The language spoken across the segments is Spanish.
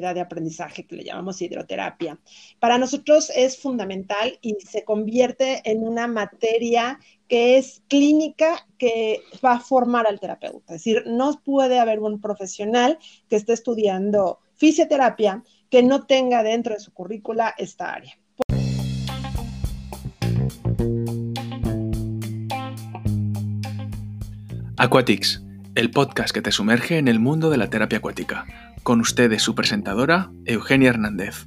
de aprendizaje que le llamamos hidroterapia. Para nosotros es fundamental y se convierte en una materia que es clínica que va a formar al terapeuta. Es decir, no puede haber un profesional que esté estudiando fisioterapia que no tenga dentro de su currícula esta área. Aquatics, el podcast que te sumerge en el mundo de la terapia acuática. Con ustedes su presentadora, Eugenia Hernández.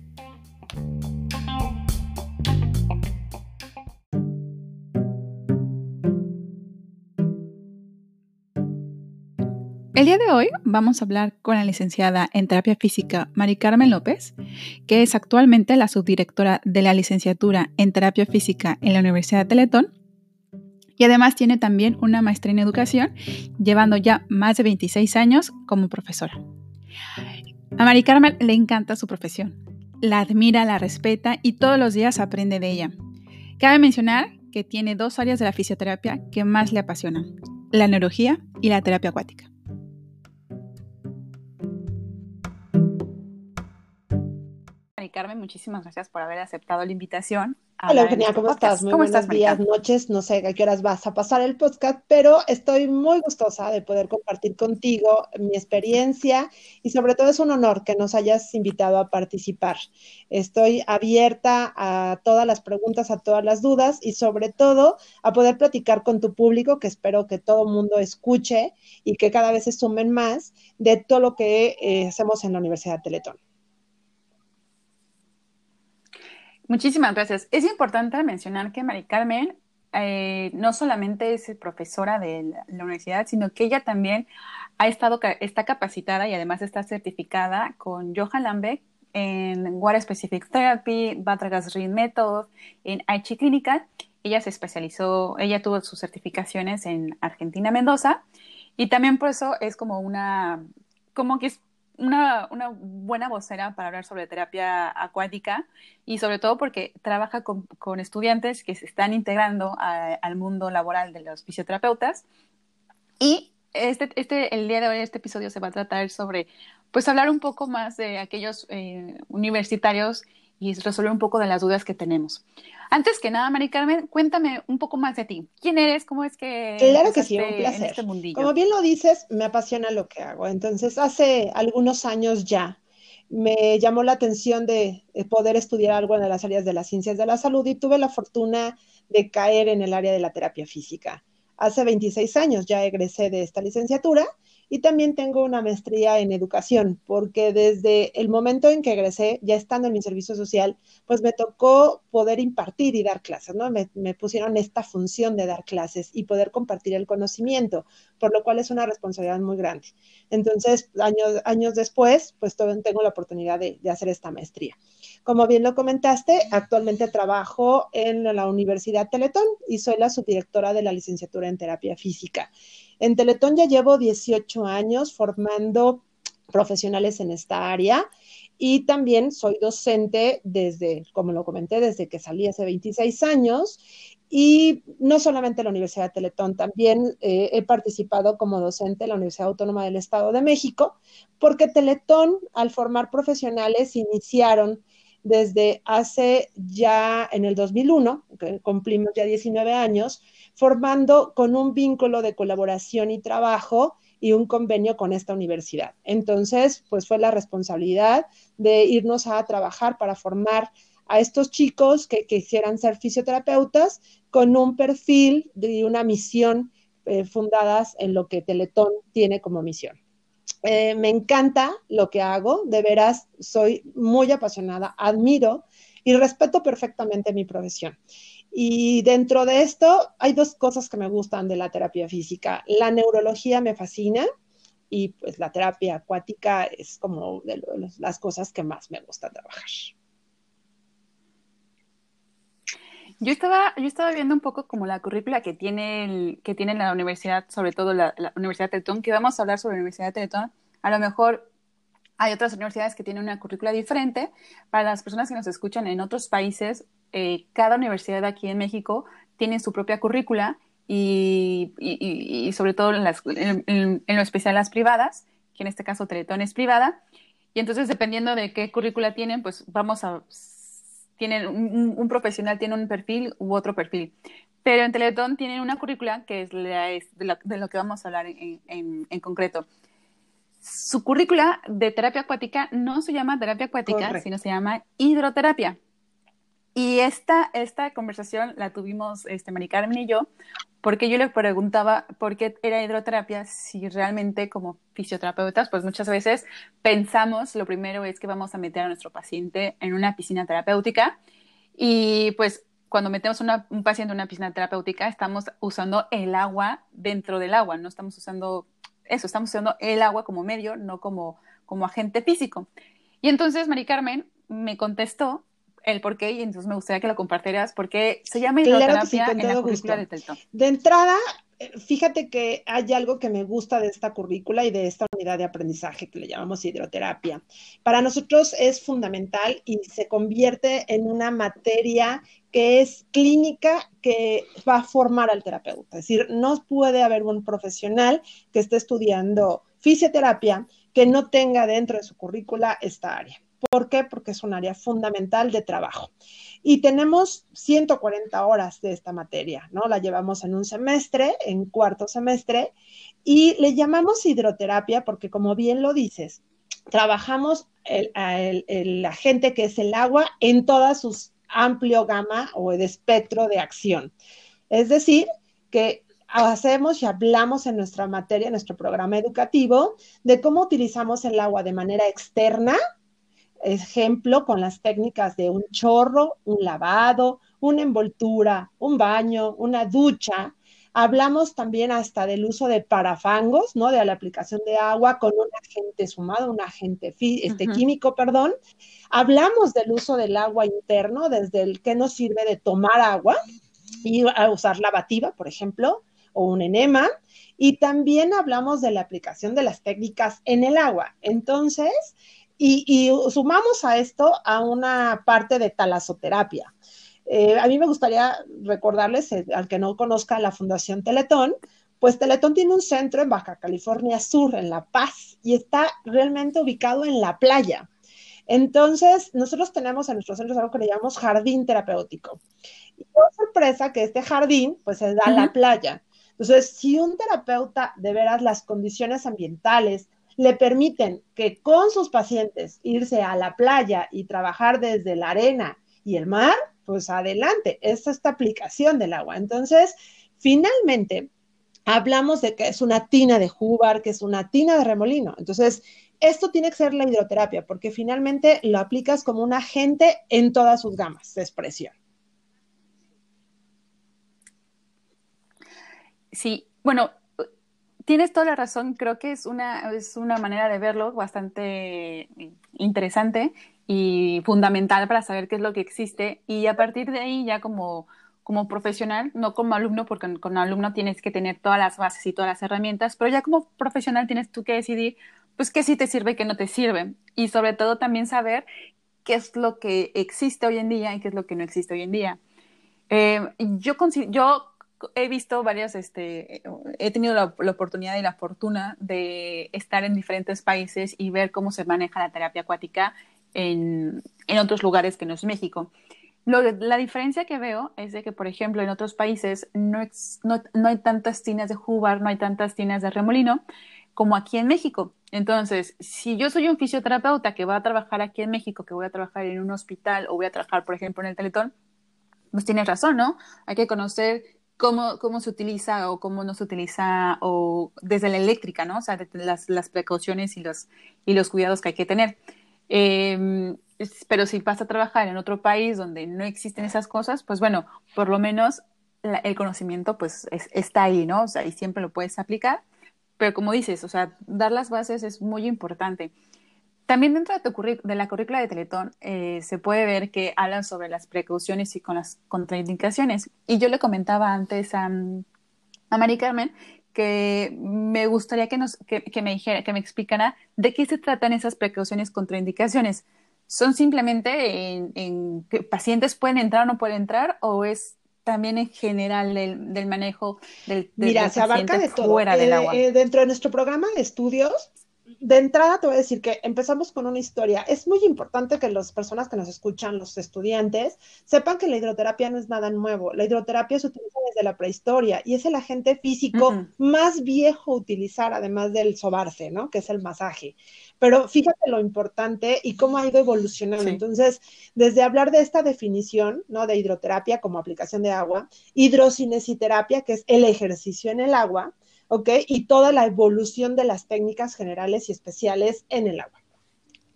El día de hoy vamos a hablar con la licenciada en terapia física Mari Carmen López, que es actualmente la subdirectora de la licenciatura en terapia física en la Universidad de Teletón y además tiene también una maestría en educación, llevando ya más de 26 años como profesora. A Mari Carmen le encanta su profesión, la admira, la respeta y todos los días aprende de ella. Cabe mencionar que tiene dos áreas de la fisioterapia que más le apasionan, la neurología y la terapia acuática. Carmen, muchísimas gracias por haber aceptado la invitación Hola Eugenia, este ¿cómo estás? Muy buenos días, noches, no sé a qué horas vas a pasar el podcast, pero estoy muy gustosa de poder compartir contigo mi experiencia y sobre todo es un honor que nos hayas invitado a participar. Estoy abierta a todas las preguntas, a todas las dudas y sobre todo a poder platicar con tu público, que espero que todo el mundo escuche y que cada vez se sumen más de todo lo que eh, hacemos en la Universidad de Teletón. Muchísimas gracias. Es importante mencionar que Mari Carmen eh, no solamente es profesora de la, universidad, sino que ella también ha estado, está capacitada y además está certificada con Johan Lambeck en Water Specific Therapy, Batragas Ring Method, en Aichi Clinical. Ella se especializó, ella tuvo sus certificaciones en Argentina, Mendoza, y también por eso es como una, como que una, una, buena vocera para hablar sobre terapia acuática y sobre todo porque trabaja con, con estudiantes que se están integrando al mundo laboral de los fisioterapeutas. Y este, este, el día de hoy, este episodio se va a tratar sobre, pues hablar un poco más de aquellos eh, universitarios y resolver un poco de las dudas que tenemos. Antes que nada, Mari Carmen, cuéntame un poco más de ti. ¿Quién eres? ¿Cómo es que claro que sí, un placer. este mundillo? Como bien lo dices, me apasiona lo que hago. Entonces, hace algunos años ya me llamó la atención de poder estudiar algo en las áreas de las ciencias de la salud y tuve la fortuna de caer en el área de la terapia física. Hace 26 años ya egresé de esta licenciatura y también tengo una maestría en educación, porque desde el momento en que egresé, ya estando en mi servicio social, pues me tocó poder impartir y dar clases, ¿no? Me, pusieron esta función de dar clases y poder compartir el conocimiento, por lo cual es una responsabilidad muy grande. Entonces, años, años después, pues tengo la oportunidad de, de hacer esta maestría. Como bien lo comentaste, actualmente trabajo en la Universidad Teletón y soy la subdirectora de la licenciatura en terapia física. En Teletón ya llevo 18 años formando profesionales en esta área y también soy docente desde, como lo comenté, desde que salí hace 26 años. Y no solamente en la Universidad de Teletón, también eh, he participado como docente en la Universidad Autónoma del Estado de México, porque Teletón, al formar profesionales, iniciaron desde hace ya en el 2001, que cumplimos ya 19 años, formando con un vínculo de colaboración y trabajo y un convenio con esta universidad. Entonces, pues fue la responsabilidad de irnos a trabajar para formar a estos chicos que quisieran ser fisioterapeutas con un perfil y una misión eh, fundadas en lo que Teletón tiene como misión. Eh, me encanta lo que hago, de veras soy muy apasionada, admiro y respeto perfectamente mi profesión. Y dentro de esto hay dos cosas que me gustan de la terapia física. La neurología me fascina y pues la terapia acuática es como de las cosas que más me gusta trabajar. Yo estaba, yo estaba viendo un poco como la currícula que tiene, que tiene la universidad, sobre todo la, Universidad de Teletón, que vamos a hablar sobre la Universidad Teletón. A lo mejor hay otras universidades que tienen una currícula diferente. Para las personas que nos escuchan en otros países, eh, cada universidad aquí en México tiene su propia currícula y, sobre todo en, lo especial las privadas, que en este caso Teletón es privada. Y entonces, dependiendo de qué currícula tienen, pues vamos a, tienen un, profesional tiene un perfil u otro perfil. Pero en Teletón tienen una currícula que es, de, lo, que vamos a hablar en, en, concreto. Su currícula de terapia acuática no se llama terapia acuática, sino se llama hidroterapia. Y esta, esta conversación la tuvimos este, Mari Carmen y yo, porque yo le preguntaba por qué era hidroterapia si realmente como fisioterapeutas, pues muchas veces pensamos, lo primero es que vamos a meter a nuestro paciente en una piscina terapéutica y pues cuando metemos un paciente en una piscina terapéutica estamos usando el agua dentro del agua, no estamos usando eso, estamos usando el agua como medio, no como, como agente físico. Y entonces Mari Carmen me contestó el por qué y entonces me gustaría que lo compartieras porque se llama hidroterapia en la currícula de Telton. De entrada, eh, fíjate que hay algo que me gusta de esta currícula y de esta unidad de aprendizaje que le llamamos hidroterapia. Para nosotros es fundamental y se convierte en una materia que es clínica que va a formar al terapeuta. Es decir, no puede haber un profesional que esté estudiando fisioterapia que no tenga dentro de su currícula esta área. ¿Por qué? Porque es un área fundamental de trabajo. Y tenemos 140 horas de esta materia, ¿no? La llevamos en un semestre, en cuarto semestre, y le llamamos hidroterapia porque, como bien lo dices, trabajamos el, el, agente que es el agua en toda su amplio gama o de espectro de acción. Es decir, que hacemos y hablamos en nuestra materia, en nuestro programa educativo, de cómo utilizamos el agua de manera externa ejemplo con las técnicas de un chorro, un lavado, una envoltura, un baño, una ducha. Hablamos también hasta del uso de parafangos, ¿no? De la aplicación de agua con un agente sumado, un agente este, químico, perdón. Hablamos del uso del agua interno, desde el que nos sirve de tomar agua y a usar lavativa, por ejemplo, o un enema. Y también hablamos de la aplicación de las técnicas en el agua. Entonces, y, sumamos a esto a una parte de talasoterapia. Eh, a mí me gustaría recordarles, eh, al que no conozca la Fundación Teletón, pues Teletón tiene un centro en Baja California Sur, en La Paz, y está realmente ubicado en la playa. Entonces, nosotros tenemos en nuestro centro algo que le llamamos jardín terapéutico. Y por sorpresa que este jardín, pues se da en la playa. Entonces, si un terapeuta de veras las condiciones ambientales, le permiten que con sus pacientes irse a la playa y trabajar desde la arena y el mar, pues adelante, es esta aplicación del agua. Entonces, finalmente, hablamos de que es una tina de jubar, que es una tina de remolino. Entonces, esto tiene que ser la hidroterapia, porque finalmente lo aplicas como un agente en todas sus gamas de expresión. Sí, bueno, tienes toda la razón, creo que es una, es una manera de verlo bastante interesante y fundamental para saber qué es lo que existe y a partir de ahí ya como, como profesional, no como alumno, porque con alumno tienes que tener todas las bases y todas las herramientas, pero ya como profesional tienes tú que decidir pues qué sí te sirve y qué no te sirve y sobre todo también saber qué es lo que existe hoy en día y qué es lo que no existe hoy en día. Eh, yo, yo he visto varias, este, he tenido la, oportunidad y la fortuna de estar en diferentes países y ver cómo se maneja la terapia acuática en, en otros lugares que no es México. la diferencia que veo es de que, por ejemplo, en otros países no, no, no hay tantas tinas de jubar, no hay tantas tinas de remolino como aquí en México. Entonces, si yo soy un fisioterapeuta que va a trabajar aquí en México, que voy a trabajar en un hospital o voy a trabajar, por ejemplo, en el Teletón, pues tienes razón, ¿no? Hay que conocer cómo, cómo se utiliza o cómo no se utiliza, o desde la eléctrica, ¿no? O sea, las, las precauciones y los, y los cuidados que hay que tener. Em, pero si vas a trabajar en otro país donde no existen esas cosas, pues bueno, por lo menos el conocimiento pues está ahí, ¿no? O sea, y siempre lo puedes aplicar. Pero como dices, o sea, dar las bases es muy importante. También dentro de, de la currícula de Teletón eh, se puede ver que hablan sobre las precauciones y con las contraindicaciones. Y yo le comentaba antes a, a Mari Carmen que me gustaría que, nos, que, me dijera, que me explicara de qué se tratan esas precauciones contraindicaciones. ¿Son simplemente en, que pacientes pueden entrar o no pueden entrar o es también en general del, manejo del, Mira, se abarca de todo. Fuera del eh, agua? Eh, dentro de nuestro programa de estudios de entrada te voy a decir que empezamos con una historia. Es muy importante que las personas que nos escuchan, los estudiantes, sepan que la hidroterapia no es nada nuevo. La hidroterapia se utiliza desde la prehistoria y es el agente físico más viejo utilizar, además del sobarse, ¿no? Que es el masaje. Pero fíjate lo importante y cómo ha ido evolucionando. Entonces, desde hablar de esta definición, ¿no? De hidroterapia como aplicación de agua, hidrocinesiterapia, que es el ejercicio en el agua, ¿ok? Y toda la evolución de las técnicas generales y especiales en el agua.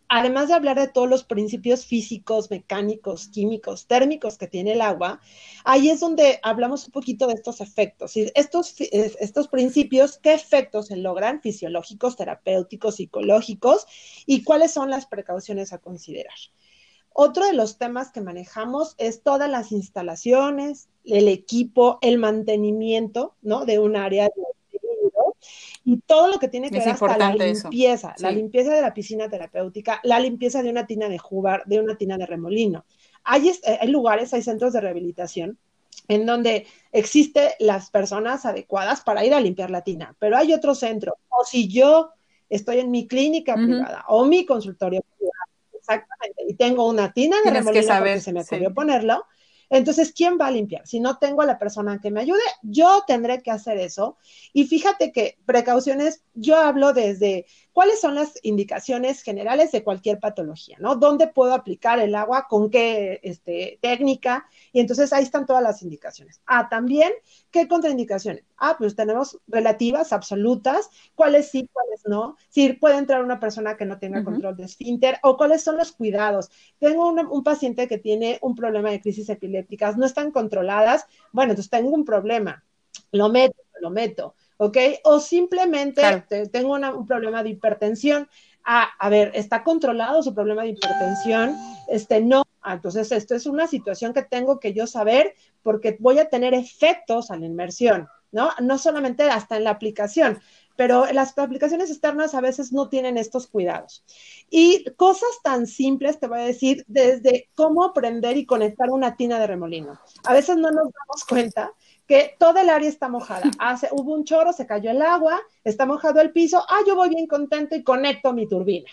Además de hablar de todos los principios físicos, mecánicos, químicos, térmicos que tiene el agua, ahí es donde hablamos un poquito de estos efectos. Y estos, estos principios, ¿qué efectos se logran? Fisiológicos, terapéuticos, psicológicos, y cuáles son las precauciones a considerar. Otro de los temas que manejamos es todas las instalaciones, el equipo, el mantenimiento, ¿no? De un área de y todo lo que tiene que ver hasta la limpieza, la limpieza de la piscina terapéutica, la limpieza de una tina de jugar, de una tina de remolino. Hay, eh, hay lugares, hay centros de rehabilitación en donde existen las personas adecuadas para ir a limpiar la tina, pero hay otro centro. O si yo estoy en mi clínica privada o mi consultorio privado, exactamente, y tengo una tina de remolino porque se me ocurrió ponerlo, entonces, ¿quién va a limpiar? Si no tengo a la persona que me ayude, yo tendré que hacer eso. Y fíjate que precauciones, yo hablo desde cuáles son las indicaciones generales de cualquier patología, ¿no? ¿Dónde puedo aplicar el agua? ¿Con qué este, técnica? Y entonces ahí están todas las indicaciones. Ah, también, ¿qué contraindicaciones? Ah, pues tenemos relativas, absolutas, cuáles sí, cuáles no. Si puede entrar una persona que no tenga control de esfínter o cuáles son los cuidados. Tengo un paciente que tiene un problema de crisis epilépticas, no están controladas. Bueno, entonces tengo un problema. Lo meto, lo meto ¿ok? O simplemente tengo un problema de hipertensión. Ah, a ver, ¿está controlado su problema de hipertensión? Este, no. Ah, entonces, esto es una situación que tengo que yo saber porque voy a tener efectos a la inmersión, ¿no? No solamente hasta en la aplicación, pero las aplicaciones externas a veces no tienen estos cuidados. Y cosas tan simples, te voy a decir, desde cómo aprender y conectar una tina de remolino. A veces no nos damos cuenta que todo el área está mojada. Hace, hubo un chorro, se cayó el agua, está mojado el piso, ah, yo voy bien contento y conecto mi turbina.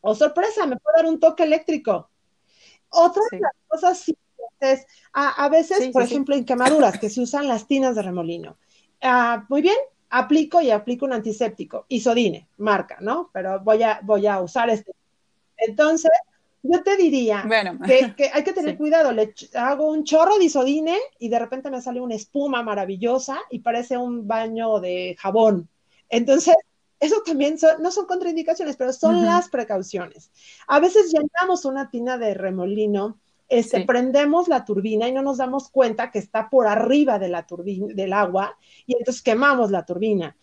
Oh, sorpresa, me puede dar un toque eléctrico. Otra de las cosas simples es, a, veces, por ejemplo, en quemaduras, que se usan las tinas de remolino. Ah, muy bien, aplico y aplico un antiséptico, isodine, marca, ¿no? Pero voy a, voy a usar este. Entonces, yo te diría que, hay que tener cuidado. Le hago un chorro de isodine y de repente me sale una espuma maravillosa y parece un baño de jabón. Entonces, eso también no son contraindicaciones, pero son las precauciones. A veces llenamos una tina de remolino, este, prendemos la turbina y no nos damos cuenta que está por arriba de la turbina, del agua y entonces quemamos la turbina.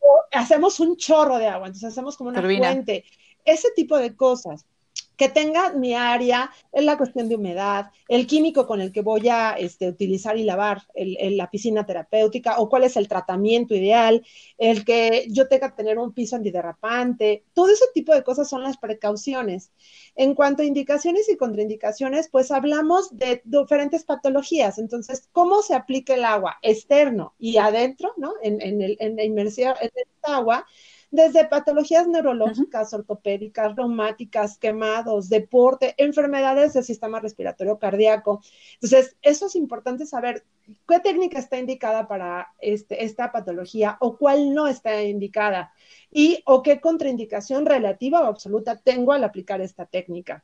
O hacemos un chorro de agua, entonces hacemos como una fuente. Ese tipo de cosas que tenga mi área en la cuestión de humedad, el químico con el que voy a este, utilizar y lavar la piscina terapéutica o cuál es el tratamiento ideal, el que yo tenga que tener un piso antiderrapante, todo ese tipo de cosas son las precauciones. En cuanto a indicaciones y contraindicaciones, pues hablamos de diferentes patologías. Entonces, ¿cómo se aplica el agua externo y adentro, ¿no? En, el, en la inmersión en el agua desde patologías neurológicas, ortopédicas, reumáticas, quemados, deporte, enfermedades del sistema respiratorio cardíaco. Entonces, eso es importante saber qué técnica está indicada para este, esta patología o cuál no está indicada y o qué contraindicación relativa o absoluta tengo al aplicar esta técnica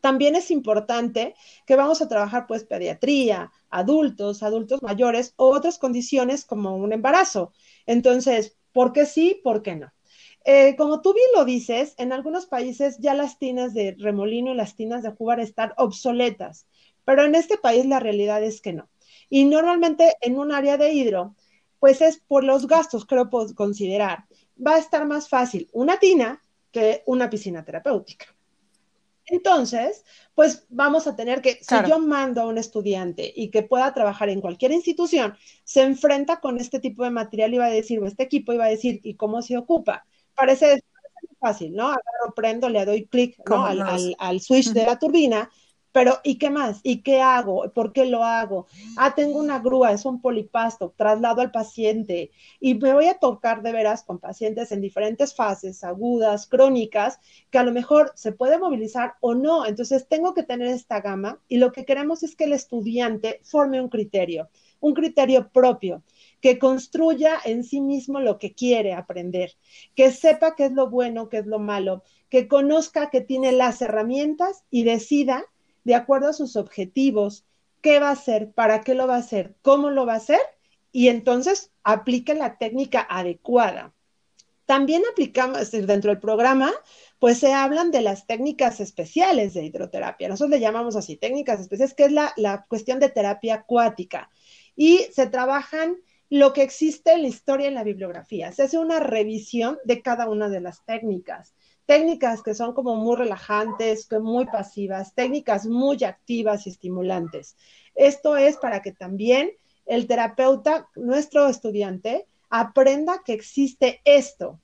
también es importante que vamos a trabajar pues pediatría, adultos, adultos mayores o otras condiciones como un embarazo. Entonces, ¿por qué sí? ¿Por qué no? Eh, como tú bien lo dices, en algunos países ya las tinas de remolino y las tinas de jugar están obsoletas, pero en este país la realidad es que no. Y normalmente en un área de hidro, pues es por los gastos, creo puedo considerar, va a estar más fácil una tina que una piscina terapéutica. Entonces, pues vamos a tener que, si yo mando a un estudiante y que pueda trabajar en cualquier institución, se enfrenta con este tipo de material y va a decir, o este equipo iba a decir, ¿y cómo se ocupa? Parece, fácil, ¿no? Agarro, prendo, le doy clic al, switch de la turbina, pero ¿y qué más? ¿Y qué hago? ¿Por qué lo hago? Ah, tengo una grúa, es un polipasto, traslado al paciente y me voy a tocar de veras con pacientes en diferentes fases, agudas, crónicas, que a lo mejor se puede movilizar o no. Entonces tengo que tener esta gama y lo que queremos es que el estudiante forme un criterio, un criterio propio que construya en sí mismo lo que quiere aprender, que sepa qué es lo bueno, qué es lo malo, que conozca que tiene las herramientas y decida de acuerdo a sus objetivos, qué va a hacer, para qué lo va a hacer, cómo lo va a hacer, y entonces aplique la técnica adecuada. También aplicamos dentro del programa, pues se hablan de las técnicas especiales de hidroterapia. Nosotros le llamamos así, técnicas especiales, que es la, la cuestión de terapia acuática. Y se trabajan lo que existe en la historia en la bibliografía. Se hace una revisión de cada una de las técnicas técnicas que son como muy relajantes, muy pasivas, técnicas muy activas y estimulantes. Esto es para que también el terapeuta, nuestro estudiante, aprenda que existe esto.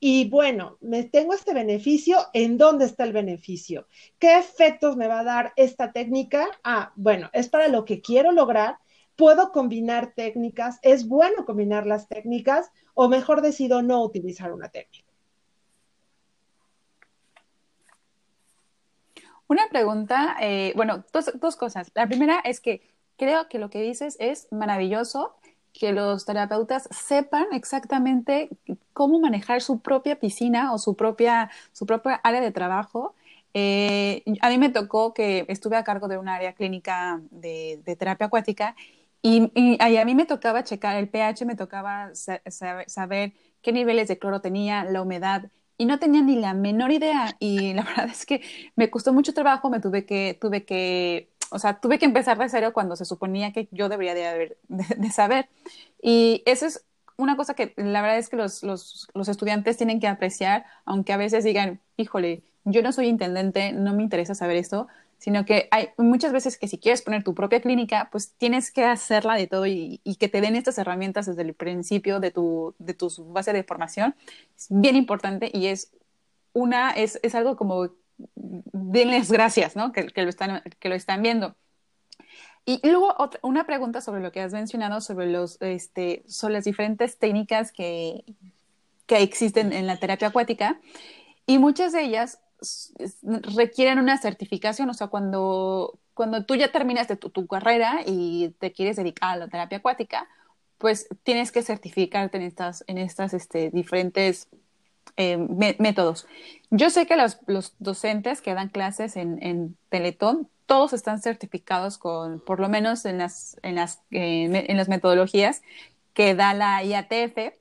Y bueno, me tengo este beneficio, ¿en dónde está el beneficio? ¿Qué efectos me va a dar esta técnica? Ah, bueno, es para lo que quiero lograr. Puedo combinar técnicas, es bueno combinar las técnicas o mejor decido no utilizar una técnica. Una pregunta, eh, bueno, dos, cosas. La primera es que creo que lo que dices es maravilloso, que los terapeutas sepan exactamente cómo manejar su propia piscina o su propia, su propia área de trabajo. Eh, a mí me tocó que estuve a cargo de un área clínica de, terapia acuática y, a mí me tocaba checar el pH, me tocaba saber qué niveles de cloro tenía, la humedad, y no tenía ni la menor idea y la verdad es que me costó mucho trabajo, me tuve que, tuve que, o sea, tuve que empezar de cero cuando se suponía que yo debería de, haber, de, saber. Y eso es una cosa que la verdad es que los, los, los estudiantes tienen que apreciar, aunque a veces digan, híjole, yo no soy intendente, no me interesa saber esto, sino que hay muchas veces que si quieres poner tu propia clínica, pues tienes que hacerla de todo y, que te den estas herramientas desde el principio de tu, de tu base de formación. Es bien importante y es una, es, es algo como denles gracias, ¿no? Que, que, lo, están, que lo están viendo. Y luego otra, una pregunta sobre lo que has mencionado, sobre, los, este, sobre las diferentes técnicas que, que existen en la terapia acuática. Y muchas de ellas requieren una certificación, o sea, cuando, cuando tú ya terminaste tu, tu, carrera y te quieres dedicar a la terapia acuática, pues tienes que certificarte en estas, en estas este, diferentes eh, métodos. Yo sé que los, los, docentes que dan clases en, en, Teletón, todos están certificados con, por lo menos en las, en las, eh, en las metodologías que da la IATF,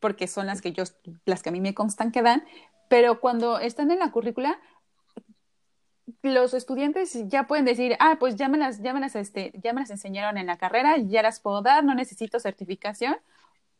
porque son las que yo, las que a mí me constan que dan, pero cuando están en la currícula, los estudiantes ya pueden decir, ah, pues ya me las, este, ya me las enseñaron en la carrera, ya las puedo dar, no necesito certificación.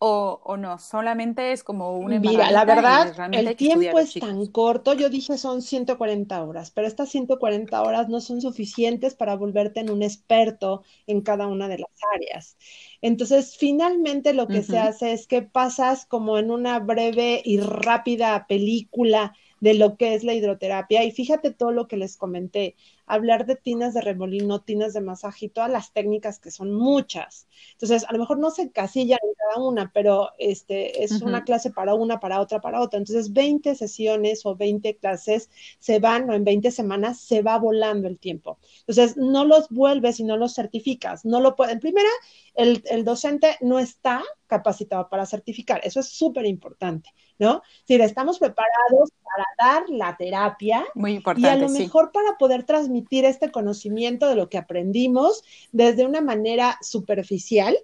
O, o no, solamente es como un Mira, la verdad, el tiempo es tan corto, yo dije son 140 horas, pero estas 140 horas no son suficientes para volverte en un experto en cada una de las áreas. Entonces, finalmente lo que se hace es que pasas como en una breve y rápida película de lo que es la hidroterapia. Y fíjate todo lo que les comenté, hablar de tinas de remolino, tinas de masaje y todas las técnicas que son muchas. Entonces, a lo mejor no se casillan en cada una, pero este, es una clase para una, para otra, para otra. Entonces, 20 sesiones o 20 clases se van, o en 20 semanas se va volando el tiempo. Entonces, no los vuelves y no los certificas. No lo pueden. Primera, el, el docente no está capacitado para certificar. Eso es súper importante, ¿no? Si estamos preparados para dar la terapia Muy importante, y a lo mejor para poder transmitir este conocimiento de lo que aprendimos desde una manera superficial,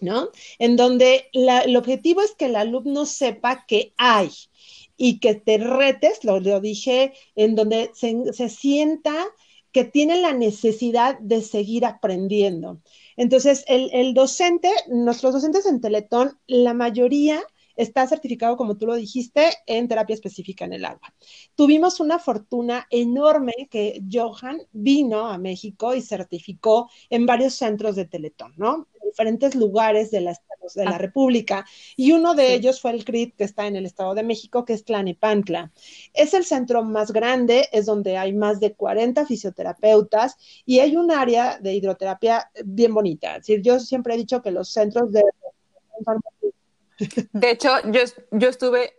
¿no? En donde el objetivo es que el alumno sepa que hay y que te retes, lo, dije, en donde se, se sienta que tiene la necesidad de seguir aprendiendo. Entonces, el, docente, nuestros docentes en Teletón, la mayoría está certificado, como tú lo dijiste, en terapia específica en el agua. Tuvimos una fortuna enorme que Johan vino a México y certificó en varios centros de Teletón, ¿no? diferentes lugares de la, de la ah. República, y uno de ellos fue el CRIT que está en el Estado de México, que es Tlanepantla. Es el centro más grande, es donde hay más de 40 fisioterapeutas y hay un área de hidroterapia bien bonita. Es decir, yo siempre he dicho que los centros de... De hecho, yo, yo estuve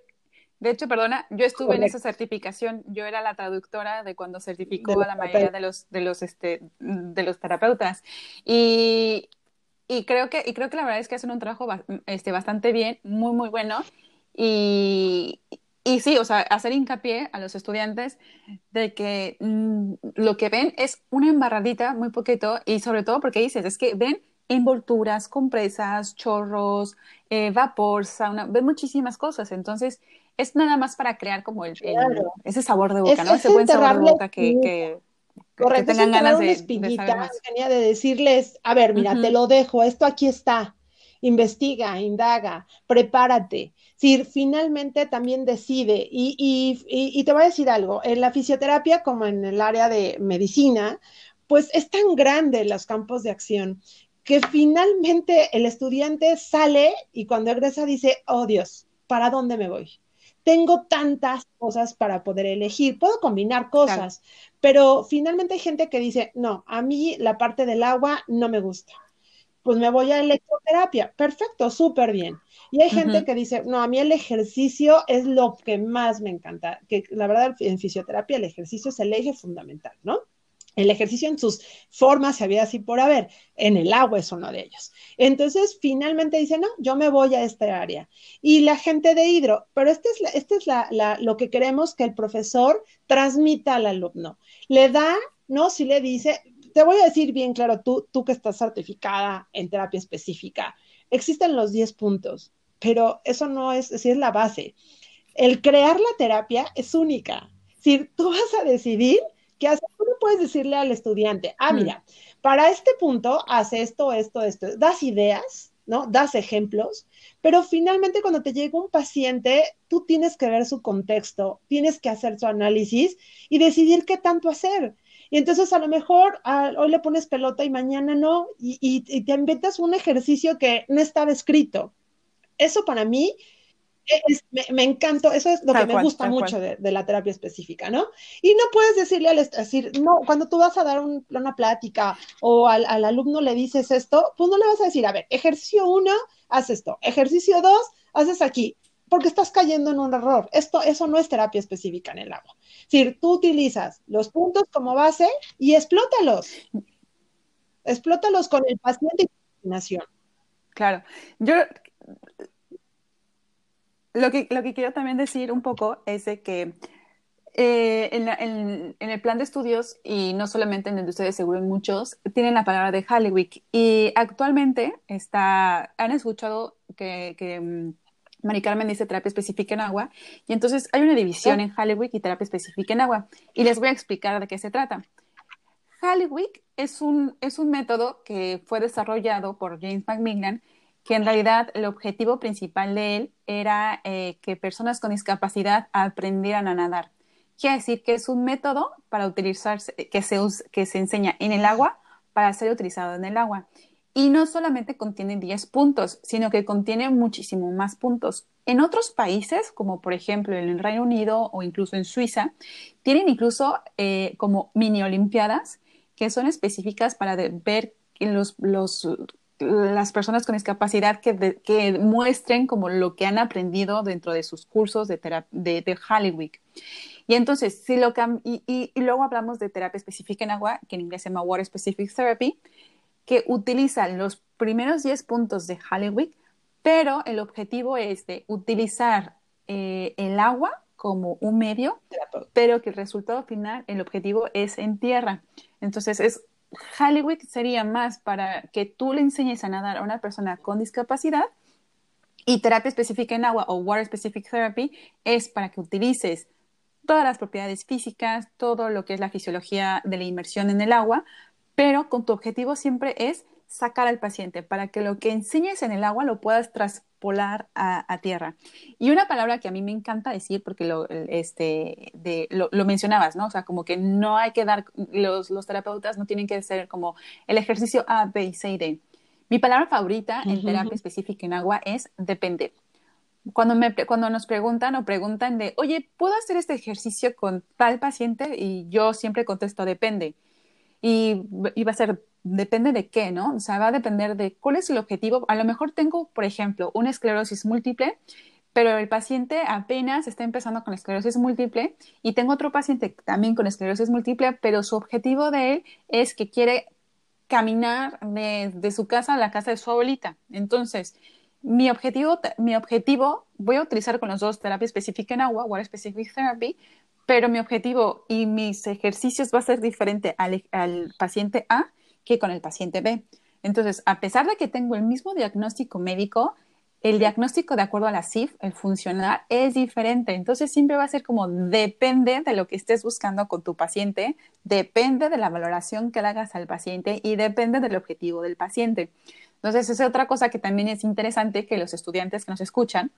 de hecho, perdona, yo estuve en esa certificación, yo era la traductora de cuando certificó a la mayoría de los, de los, este, de los terapeutas. Y, y, creo que, y creo que la verdad es que hacen un trabajo este, bastante bien, muy, muy bueno. Y, y sí, o sea, hacer hincapié a los estudiantes de que mm, lo que ven es una embarradita muy poquito y sobre todo porque dices, es que ven envolturas, compresas, chorros, eh, vapor, sauna, ven muchísimas cosas. Entonces, es nada más para crear como el, ese sabor de boca, ¿no? Ese buen sabor de boca que, que, Correcto, tengan ganas de, espiguita, de, de decirles, a ver, mira, te lo dejo, esto aquí está, investiga, indaga, prepárate. Si finalmente también decide, y, y, y, te voy a decir algo, en la fisioterapia como en el área de medicina, pues es tan grande los campos de acción que finalmente el estudiante sale y cuando egresa dice, oh Dios, ¿para dónde me voy? tengo tantas cosas para poder elegir, puedo combinar cosas, pero finalmente hay gente que dice, no, a mí la parte del agua no me gusta. Pues me voy a electroterapia. Perfecto, súper bien. Y hay gente que dice, no, a mí el ejercicio es lo que más me encanta, que la verdad en fisioterapia el ejercicio es el eje fundamental, ¿no? El ejercicio en sus formas se había así por haber, en el agua es uno de ellos. Entonces, finalmente dice, no, yo me voy a esta área. Y la gente de hidro, pero este es, este es la, lo que queremos que el profesor transmita al alumno. Le da, ¿no? Si le dice, te voy a decir bien claro, tú, tú que estás certificada en terapia específica, existen los 10 puntos, pero eso no es, si es la base. El crear la terapia es única. Si tú vas a decidir qué hacer, puedes decirle al estudiante, ah, mira, para este punto hace esto, esto, esto, das ideas, ¿no? Das ejemplos, pero finalmente cuando te llega un paciente, tú tienes que ver su contexto, tienes que hacer su análisis y decidir qué tanto hacer. Y entonces a lo mejor ah, hoy le pones pelota y mañana no, y, y te inventas un ejercicio que no estaba escrito. Eso para mí me, encantó, eso es lo que me gusta mucho de, la terapia específica, ¿no? Y no puedes decirle al decir, no, cuando tú vas a dar una plática o al, alumno le dices esto, pues no le vas a decir, a ver, ejercicio uno, haz esto, ejercicio dos, haces aquí, porque estás cayendo en un error. Esto, eso no es terapia específica en el agua. Es decir, tú utilizas los puntos como base y explótalos. Explótalos con el paciente y coordinación. Claro. Yo lo que, lo que quiero también decir un poco es de que eh, en, el plan de estudios, y no solamente en el de ustedes, seguro en muchos, tienen la palabra de Halliwick. Y actualmente está, han escuchado que, que mm, Mari Carmen dice terapia específica en agua, y entonces hay una división en Halliwick y terapia específica en agua. Y les voy a explicar de qué se trata. Halliwick es un, es un método que fue desarrollado por James McMillan que en realidad el objetivo principal de él era eh, que personas con discapacidad aprendieran a nadar. Quiere decir que es un método para utilizarse, que se, que se enseña en el agua para ser utilizado en el agua. Y no solamente contiene 10 puntos, sino que contiene muchísimo más puntos. En otros países, como por ejemplo en el Reino Unido o incluso en Suiza, tienen incluso eh, como mini olimpiadas que son específicas para ver los, los las personas con discapacidad que, que, muestren como lo que han aprendido dentro de sus cursos de, de, de Y entonces, si lo y, y, luego hablamos de terapia específica en agua, que en inglés se llama Water Specific Therapy, que utiliza los primeros 10 puntos de Halliwick, pero el objetivo es de utilizar eh, el agua como un medio, pero que el resultado final, el objetivo es en tierra. Entonces, es Hollywood sería más para que tú le enseñes a nadar a una persona con discapacidad y terapia específica en agua o Water Specific Therapy es para que utilices todas las propiedades físicas, todo lo que es la fisiología de la inmersión en el agua, pero con tu objetivo siempre es sacar al paciente para que lo que enseñes en el agua lo puedas traspolar a, tierra. Y una palabra que a mí me encanta decir, porque lo, este, de, lo, mencionabas, ¿no? O sea, como que no hay que dar, los, los terapeutas no tienen que ser como el ejercicio A, B, C y D. Mi palabra favorita en terapia específica en agua es depende. Cuando, me, cuando nos preguntan o preguntan de, oye, ¿puedo hacer este ejercicio con tal paciente? Y yo siempre contesto, depende. Y, y va a ser, depende de qué, ¿no? O sea, va a depender de cuál es el objetivo. A lo mejor tengo, por ejemplo, una esclerosis múltiple pero el paciente apenas está empezando con esclerosis múltiple y tengo otro paciente también con esclerosis múltiple, pero su objetivo de él es que quiere caminar de, su casa a la casa de su abuelita. Entonces, mi objetivo, mi objetivo, voy a utilizar con los dos terapia específica en agua, Water Specific Therapy, pero mi objetivo y mis ejercicios va a ser diferente al, al paciente A que con el paciente B. Entonces, a pesar de que tengo el mismo diagnóstico médico, el diagnóstico de acuerdo a la CIF, el funcional, es diferente. Entonces siempre va a ser como depende de lo que estés buscando con tu paciente, depende de la valoración que hagas al paciente y depende del objetivo del paciente. Entonces, es otra cosa que también es interesante que los estudiantes que nos escuchan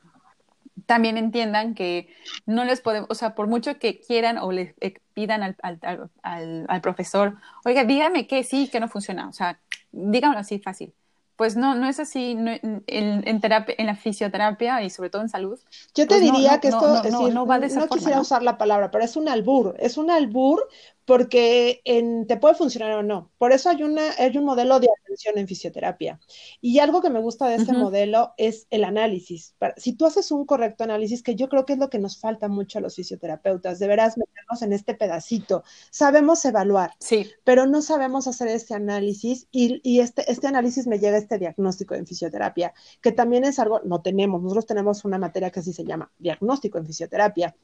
también entiendan que no les podemos, o sea, por mucho que quieran o le pidan al, al, al profesor, oiga, dígame que sí, que no funciona, o sea, díganlo así fácil pues no, no es así en, en, terapia, en la fisioterapia y sobre todo en salud. Yo te pues diría que esto, no, va de esa no quisiera usar la palabra, pero es un albur, es un albur porque en, te puede funcionar o no. Por eso hay, una, hay un modelo de atención en fisioterapia. Y algo que me gusta de este modelo es el análisis. Si tú haces un correcto análisis, que yo creo que es lo que nos falta mucho a los fisioterapeutas, deberás meternos en este pedacito. Sabemos evaluar, sí. pero no sabemos hacer este análisis y, y este, este análisis me llega a este diagnóstico en fisioterapia, que también es algo, no tenemos, nosotros tenemos una materia que así se llama diagnóstico en fisioterapia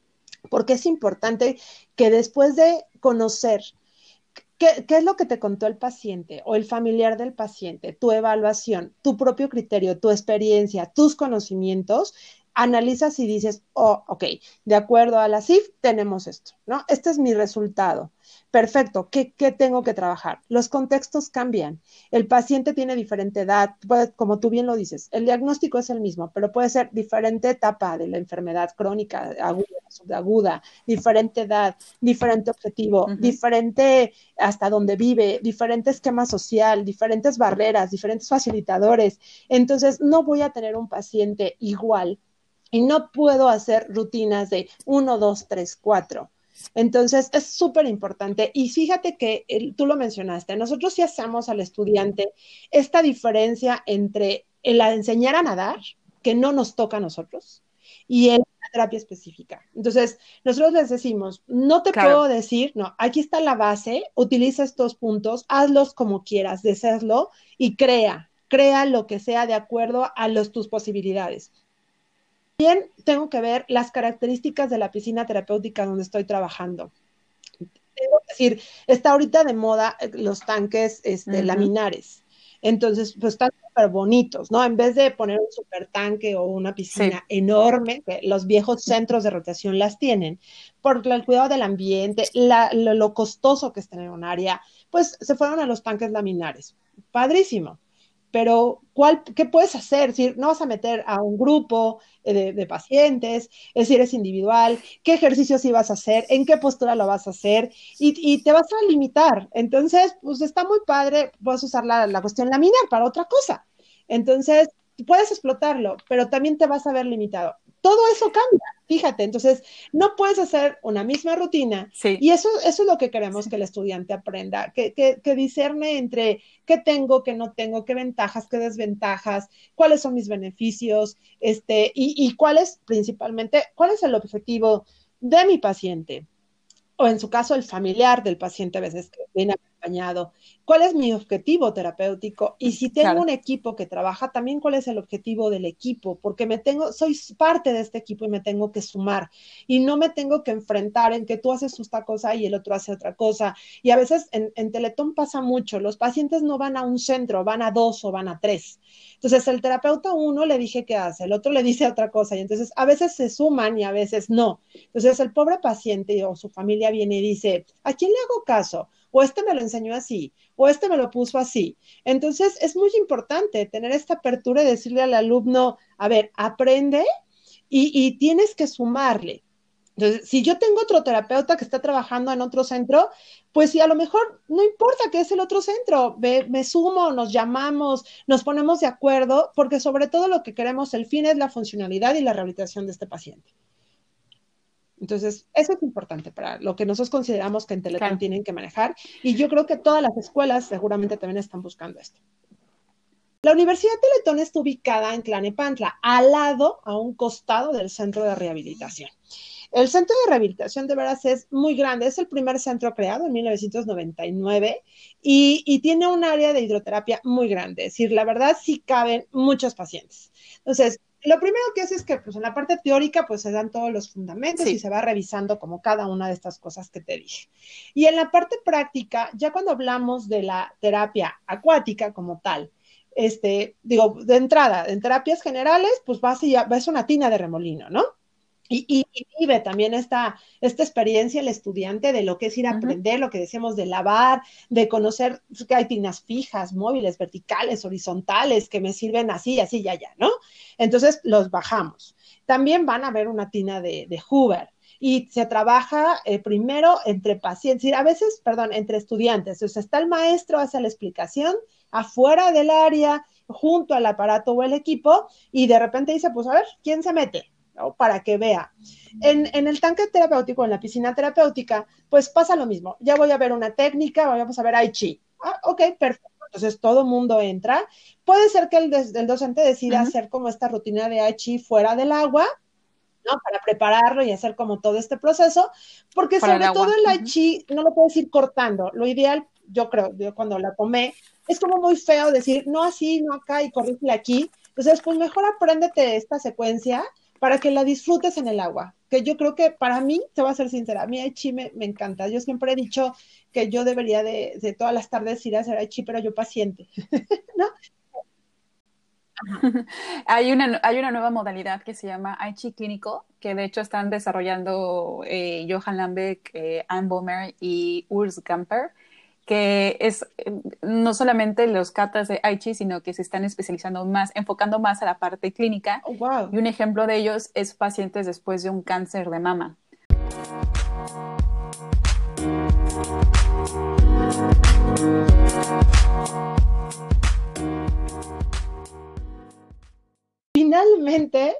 porque es importante que después de conocer qué, es lo que te contó el paciente o el familiar del paciente, tu evaluación, tu propio criterio, tu experiencia, tus conocimientos, analizas y dices, oh, ok, de acuerdo a la CIF, tenemos esto, ¿no? Este es mi resultado. Perfecto, ¿qué, tengo que trabajar? Los contextos cambian. El paciente tiene diferente edad, como tú bien lo dices, el diagnóstico es el mismo, pero puede ser diferente etapa de la enfermedad crónica, aguda, subaguda, diferente edad, diferente objetivo, diferente hasta dónde vive, diferente esquema social, diferentes barreras, diferentes facilitadores. Entonces, no voy a tener un paciente igual y no puedo hacer rutinas de 1, 2, 3, 4 entonces, es súper importante. Y fíjate que tú lo mencionaste, nosotros sí hacemos al estudiante esta diferencia entre el enseñar a nadar, que no nos toca a nosotros, y el terapia específica. Entonces, nosotros les decimos, no te puedo decir, no, aquí está la base, utiliza estos puntos, hazlos como quieras, deseaslo y crea, crea lo que sea de acuerdo a los, tus posibilidades. También tengo que ver las características de la piscina terapéutica donde estoy trabajando. Tengo que decir, está ahorita de moda eh, los tanques este, laminares. Entonces, pues están súper bonitos, ¿no? En vez de poner un super tanque o una piscina enorme, que los viejos centros de rotación las tienen, por el cuidado del ambiente, lo, lo, costoso que es tener un área, pues se fueron a los tanques laminares. Padrísimo pero ¿cuál, ¿qué puedes hacer? Si no vas a meter a un grupo eh, de, pacientes, es decir, es individual, qué ejercicios ibas a hacer, en qué postura lo vas a hacer y, te vas a limitar. Entonces, pues está muy padre, puedes usar la, la cuestión laminar para otra cosa. Entonces, puedes explotarlo, pero también te vas a ver limitado todo eso cambia, fíjate, entonces no puedes hacer una misma rutina y eso, eso es lo que queremos que el estudiante aprenda, que, que, discerne entre qué tengo, qué no tengo, qué ventajas, qué desventajas, cuáles son mis beneficios, este, y, y cuál es principalmente, cuál es el objetivo de mi paciente o en su caso el familiar del paciente a veces que viene acompañado. ¿Cuál es mi objetivo terapéutico? Y si tengo un equipo que trabaja, también cuál es el objetivo del equipo, porque me tengo, soy parte de este equipo y me tengo que sumar y no me tengo que enfrentar en que tú haces esta cosa y el otro hace otra cosa. Y a veces en, en Teletón pasa mucho, los pacientes no van a un centro, van a dos o van a tres. Entonces el terapeuta uno le dije qué hace, el otro le dice otra cosa y entonces a veces se suman y a veces no. Entonces el pobre paciente o su familia viene y dice, ¿a quién le hago caso? O este me lo enseñó así, o este me lo puso así. Entonces, es muy importante tener esta apertura y decirle al alumno, a ver, aprende y, tienes que sumarle. Entonces, si yo tengo otro terapeuta que está trabajando en otro centro, pues si a lo mejor no importa que es el otro centro, me, sumo, nos llamamos, nos ponemos de acuerdo, porque sobre todo lo que queremos, el fin es la funcionalidad y la rehabilitación de este paciente. Entonces, eso es importante para lo que nosotros consideramos que en Teletón tienen que manejar. Y yo creo que todas las escuelas seguramente también están buscando esto. La Universidad Teletón está ubicada en Tlanepantla, al lado, a un costado del centro de rehabilitación. El centro de rehabilitación de veras es muy grande, es el primer centro creado en 1999 y, tiene un área de hidroterapia muy grande, es decir, la verdad sí caben muchos pacientes. Entonces, lo primero que hace es que pues, en la parte teórica pues se dan todos los fundamentos y se va revisando como cada una de estas cosas que te dije. Y en la parte práctica, ya cuando hablamos de la terapia acuática como tal, este, digo, de entrada, en terapias generales, pues vas y ves una tina de remolino, ¿no? Y, vive también esta, esta experiencia el estudiante de lo que es ir a aprender, lo que decíamos de lavar, de conocer que hay tinas fijas, móviles, verticales, horizontales, que me sirven así, así, ya, ya, ¿no? Entonces los bajamos. También van a ver una tina de, de Hoover y se trabaja eh, primero entre pacientes, a veces, perdón, entre estudiantes. Entonces está el maestro, hace la explicación afuera del área, junto al aparato o el equipo, y de repente dice, pues a ver, ¿quién se mete? Para que vea. En, el tanque terapéutico, en la piscina terapéutica, pues pasa lo mismo. Ya voy a ver una técnica, vamos a ver Ai Chi. Ah, ok, perfecto. Entonces todo mundo entra. Puede ser que el, docente decida hacer como esta rutina de Ai Chi fuera del agua, ¿no? Para prepararlo y hacer como todo este proceso, porque sobre todo el Ai Chi no lo puedes ir cortando. Lo ideal, yo creo, yo cuando la tomé, es como muy feo decir, no así, no acá y corrígele aquí. Entonces, pues mejor apréndete esta secuencia para que la disfrutes en el agua. Que yo creo que para mí, te voy a ser sincera, a mí Aichi me, me encanta. Yo siempre he dicho que yo debería de, todas las tardes ir a hacer Aichi, pero yo paciente, ¿no? hay, una, hay una nueva modalidad que se llama Aichi clínico, que de hecho están desarrollando eh, Johan Lambeck, eh, Anne Bomer y Urs Gamper que es no solamente los catas de Aichi, sino que se están especializando más, enfocando más a la parte clínica. Oh, y un ejemplo de ellos es pacientes después de un cáncer de mama. Finalmente,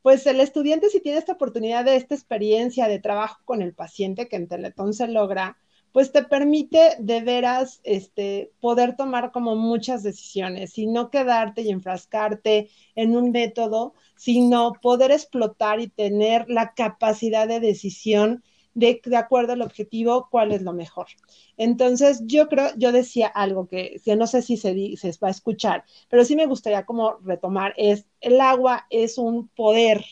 pues el estudiante si tiene esta oportunidad de esta experiencia de trabajo con el paciente que en Teletón se logra, pues te permite de veras este, poder tomar como muchas decisiones y no quedarte y enfrascarte en un método, sino poder explotar y tener la capacidad de decisión de, de acuerdo al objetivo, cuál es lo mejor. Entonces, yo creo, yo decía algo que, no sé si se, se va a escuchar, pero sí me gustaría como retomar, es el agua es un poder,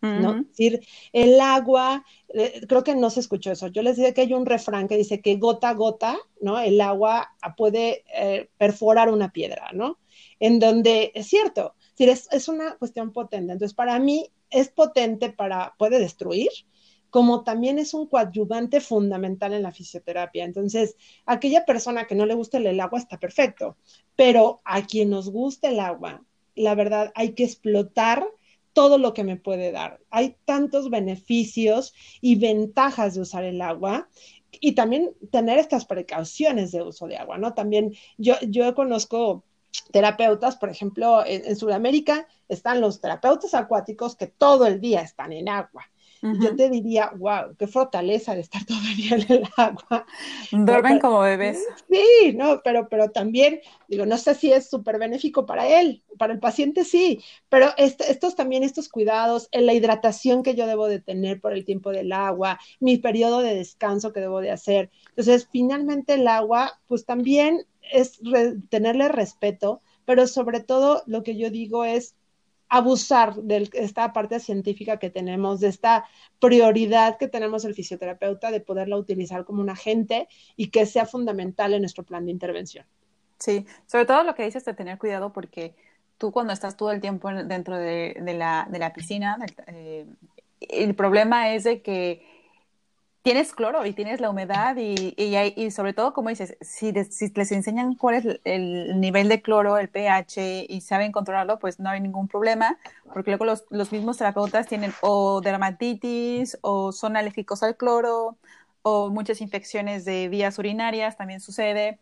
¿no? Es decir, el agua, eh, creo que no se escuchó eso. Yo les dije que hay un refrán que dice que gota a gota, ¿no? El agua puede eh, perforar una piedra, ¿no? En donde es cierto, es, es una cuestión potente. Entonces, para mí es potente para, puede destruir, como también es un coadyuvante fundamental en la fisioterapia. Entonces, aquella persona que no le guste el agua está perfecto, pero a quien nos guste el agua, la verdad, hay que explotar todo lo que me puede dar. Hay tantos beneficios y ventajas de usar el agua y también tener estas precauciones de uso de agua, ¿no? También yo, yo conozco terapeutas, por ejemplo, en, Sudamérica están los terapeutas acuáticos que todo el día están en agua yo te diría, wow, qué fortaleza de estar día en el agua. Duermen como bebés. Sí, no, pero, pero también, digo, no sé si es súper benéfico para él, para el paciente sí, pero este, estos también, estos cuidados, en la hidratación que yo debo de tener por el tiempo del agua, mi periodo de descanso que debo de hacer. Entonces, finalmente el agua, pues también es tenerle respeto, pero sobre todo lo que yo digo es abusar de esta parte científica que tenemos, de esta prioridad que tenemos el fisioterapeuta de poderla utilizar como un agente y que sea fundamental en nuestro plan de intervención. Sí, sobre todo lo que dices de tener cuidado porque tú cuando estás todo el tiempo dentro de, la, piscina, eh, el problema es de que tienes cloro y tienes la humedad y, y, sobre todo, como dices, si, les enseñan cuál es el nivel de cloro, el pH y saben controlarlo, pues no hay ningún problema, porque luego los, los mismos terapeutas tienen o dermatitis o son alérgicos al cloro o muchas infecciones de vías urinarias, también sucede.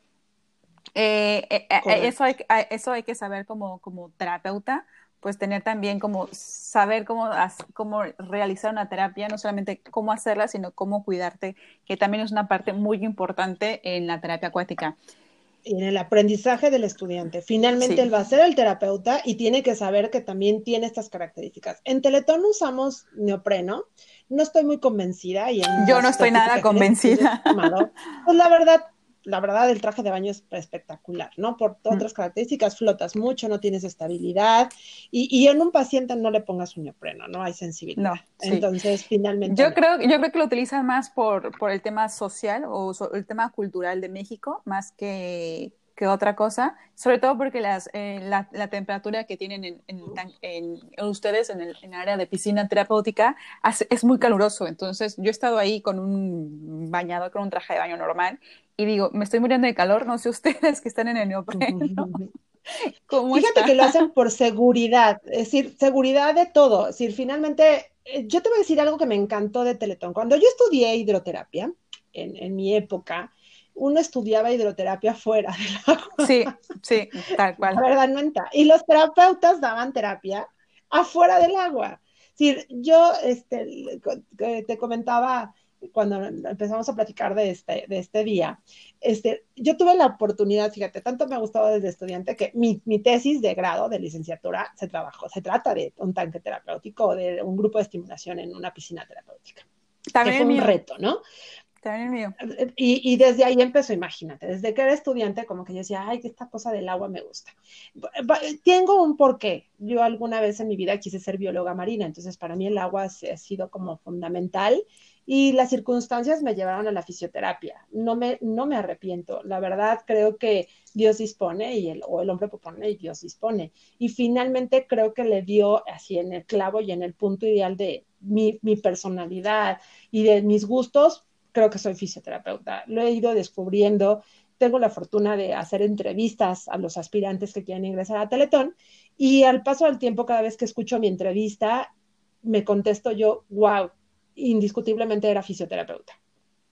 Eh, eh, eh, eso, hay, eso hay que saber como, como terapeuta, pues tener también como saber cómo, cómo realizar una terapia, no solamente cómo hacerla, sino cómo cuidarte, que también es una parte muy importante en la terapia acuática. Y en el aprendizaje del estudiante. Finalmente él va a ser el terapeuta y tiene que saber que también tiene estas características. En Teletón usamos neopreno, no estoy muy convencida. Y Yo no estoy nada convencida. pues la verdad, la verdad, el traje de baño es espectacular, ¿no? Por otras características, flotas mucho, no tienes estabilidad y, en un paciente no le pongas un neopreno, no hay sensibilidad. No, Entonces, finalmente. Yo, creo, yo creo que lo utilizan más por, por el tema social o el tema cultural de México, más que, que otra cosa, sobre todo porque las, eh, la, la, temperatura que tienen en, en, ustedes en el, en área de piscina terapéutica es muy caluroso. Entonces, yo he estado ahí con un bañador, con un traje de baño normal, y digo, me estoy muriendo de calor, no sé ustedes que están en el neopreno. Fíjate que lo hacen por seguridad, es decir, seguridad de todo. Es decir, finalmente, eh, yo te voy a decir algo que me encantó de Teletón. Cuando yo estudié hidroterapia, en, en mi época, uno estudiaba hidroterapia fuera del agua. Sí, sí, tal cual. La verdad no entra. Y los terapeutas daban terapia afuera del agua. Es decir, yo este, te comentaba cuando empezamos a platicar de este, de este día, este, yo tuve la oportunidad, fíjate, tanto me ha gustado desde estudiante que mi, mi, tesis de grado de licenciatura se trabajó, se trata de un tanque terapéutico o de un grupo de estimulación en una piscina terapéutica. También fue un reto, ¿no? Y, desde ahí empezó, imagínate, desde que era estudiante, como que yo decía, ay, que esta cosa del agua me gusta. Tengo un porqué. Yo alguna vez en mi vida quise ser bióloga marina, entonces para mí el agua ha sido como fundamental y las circunstancias me llevaron a la fisioterapia. No me, no me arrepiento. La verdad, creo que Dios dispone y el, o el hombre propone y Dios dispone. Y finalmente creo que le dio así en el clavo y en el punto ideal de mi, mi personalidad y de mis gustos creo que soy fisioterapeuta. Lo he ido descubriendo. Tengo la fortuna de hacer entrevistas a los aspirantes que quieren ingresar a Teletón y al paso del tiempo, cada vez que escucho mi entrevista, me contesto yo, wow, indiscutiblemente era fisioterapeuta.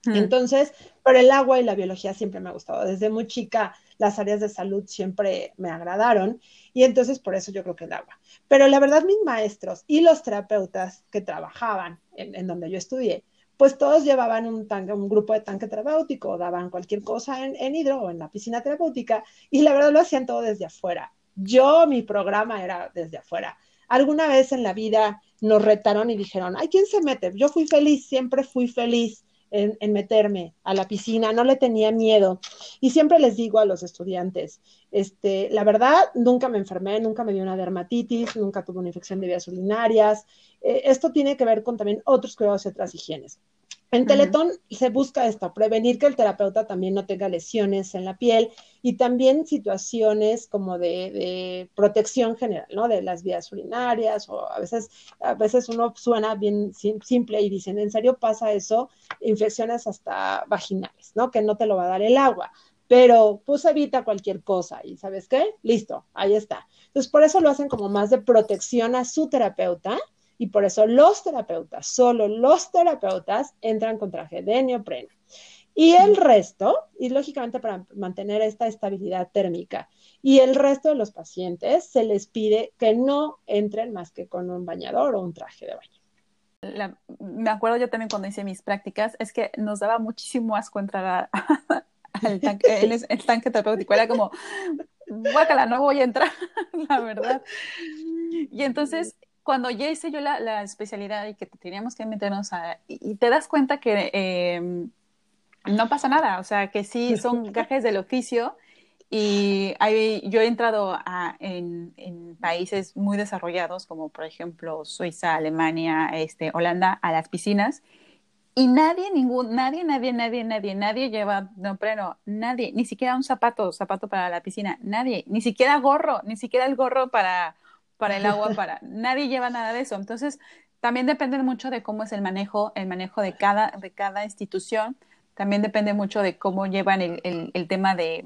Hmm. Entonces, pero el agua y la biología siempre me ha gustado. Desde muy chica, las áreas de salud siempre me agradaron y entonces por eso yo creo que el agua. Pero la verdad, mis maestros y los terapeutas que trabajaban en donde yo estudié, pues todos llevaban un, tanque, un grupo de tanque terapéutico, daban cualquier cosa en, en hidro o en la piscina terapéutica y la verdad lo hacían todo desde afuera. Yo, mi programa era desde afuera. Alguna vez en la vida nos retaron y dijeron, ay, ¿quién se mete? Yo fui feliz, siempre fui feliz en, meterme a la piscina, no le tenía miedo. Y siempre les digo a los estudiantes, este, la verdad, nunca me enfermé, nunca me dio una dermatitis, nunca tuve una infección de vías urinarias. Eh, esto tiene que ver con también otros cuidados y otras higienes. En Teletón se busca esto, prevenir que el terapeuta también no tenga lesiones en la piel y también situaciones como de, protección general, ¿no? De las vías urinarias o a veces, a veces uno suena bien simple y dicen, ¿en serio pasa eso? Infecciones hasta vaginales, ¿no? Que no te lo va a dar el agua pero pues evita cualquier cosa y ¿sabes qué? Listo, ahí está. Entonces, por eso lo hacen como más de protección a su terapeuta y por eso los terapeutas, solo los terapeutas entran con traje de neopreno. Y el resto, y lógicamente para mantener esta estabilidad térmica, y el resto de los pacientes se les pide que no entren más que con un bañador o un traje de baño. me acuerdo yo también cuando hice mis prácticas, es que nos daba muchísimo asco entrar al tanque, el, tanque terapéutico. Era como, guácala, no voy a entrar, la verdad. Y entonces cuando ya hice yo la, especialidad y que teníamos que meternos a... Y, te das cuenta que em, no pasa nada, o sea, que sí son gajes del oficio y hay, yo he entrado a, en, en, países muy desarrollados, como por ejemplo Suiza, Alemania, este, Holanda, a las piscinas, y nadie, ningún, nadie, nadie, nadie, nadie, nadie lleva neopreno, nadie, ni siquiera un zapato, zapato para la piscina, nadie, ni siquiera gorro, ni siquiera el gorro para, para el agua, para nadie lleva nada de eso. Entonces, también depende mucho de cómo es el manejo, el manejo de cada, de cada institución. También depende mucho de cómo llevan el, el, tema de,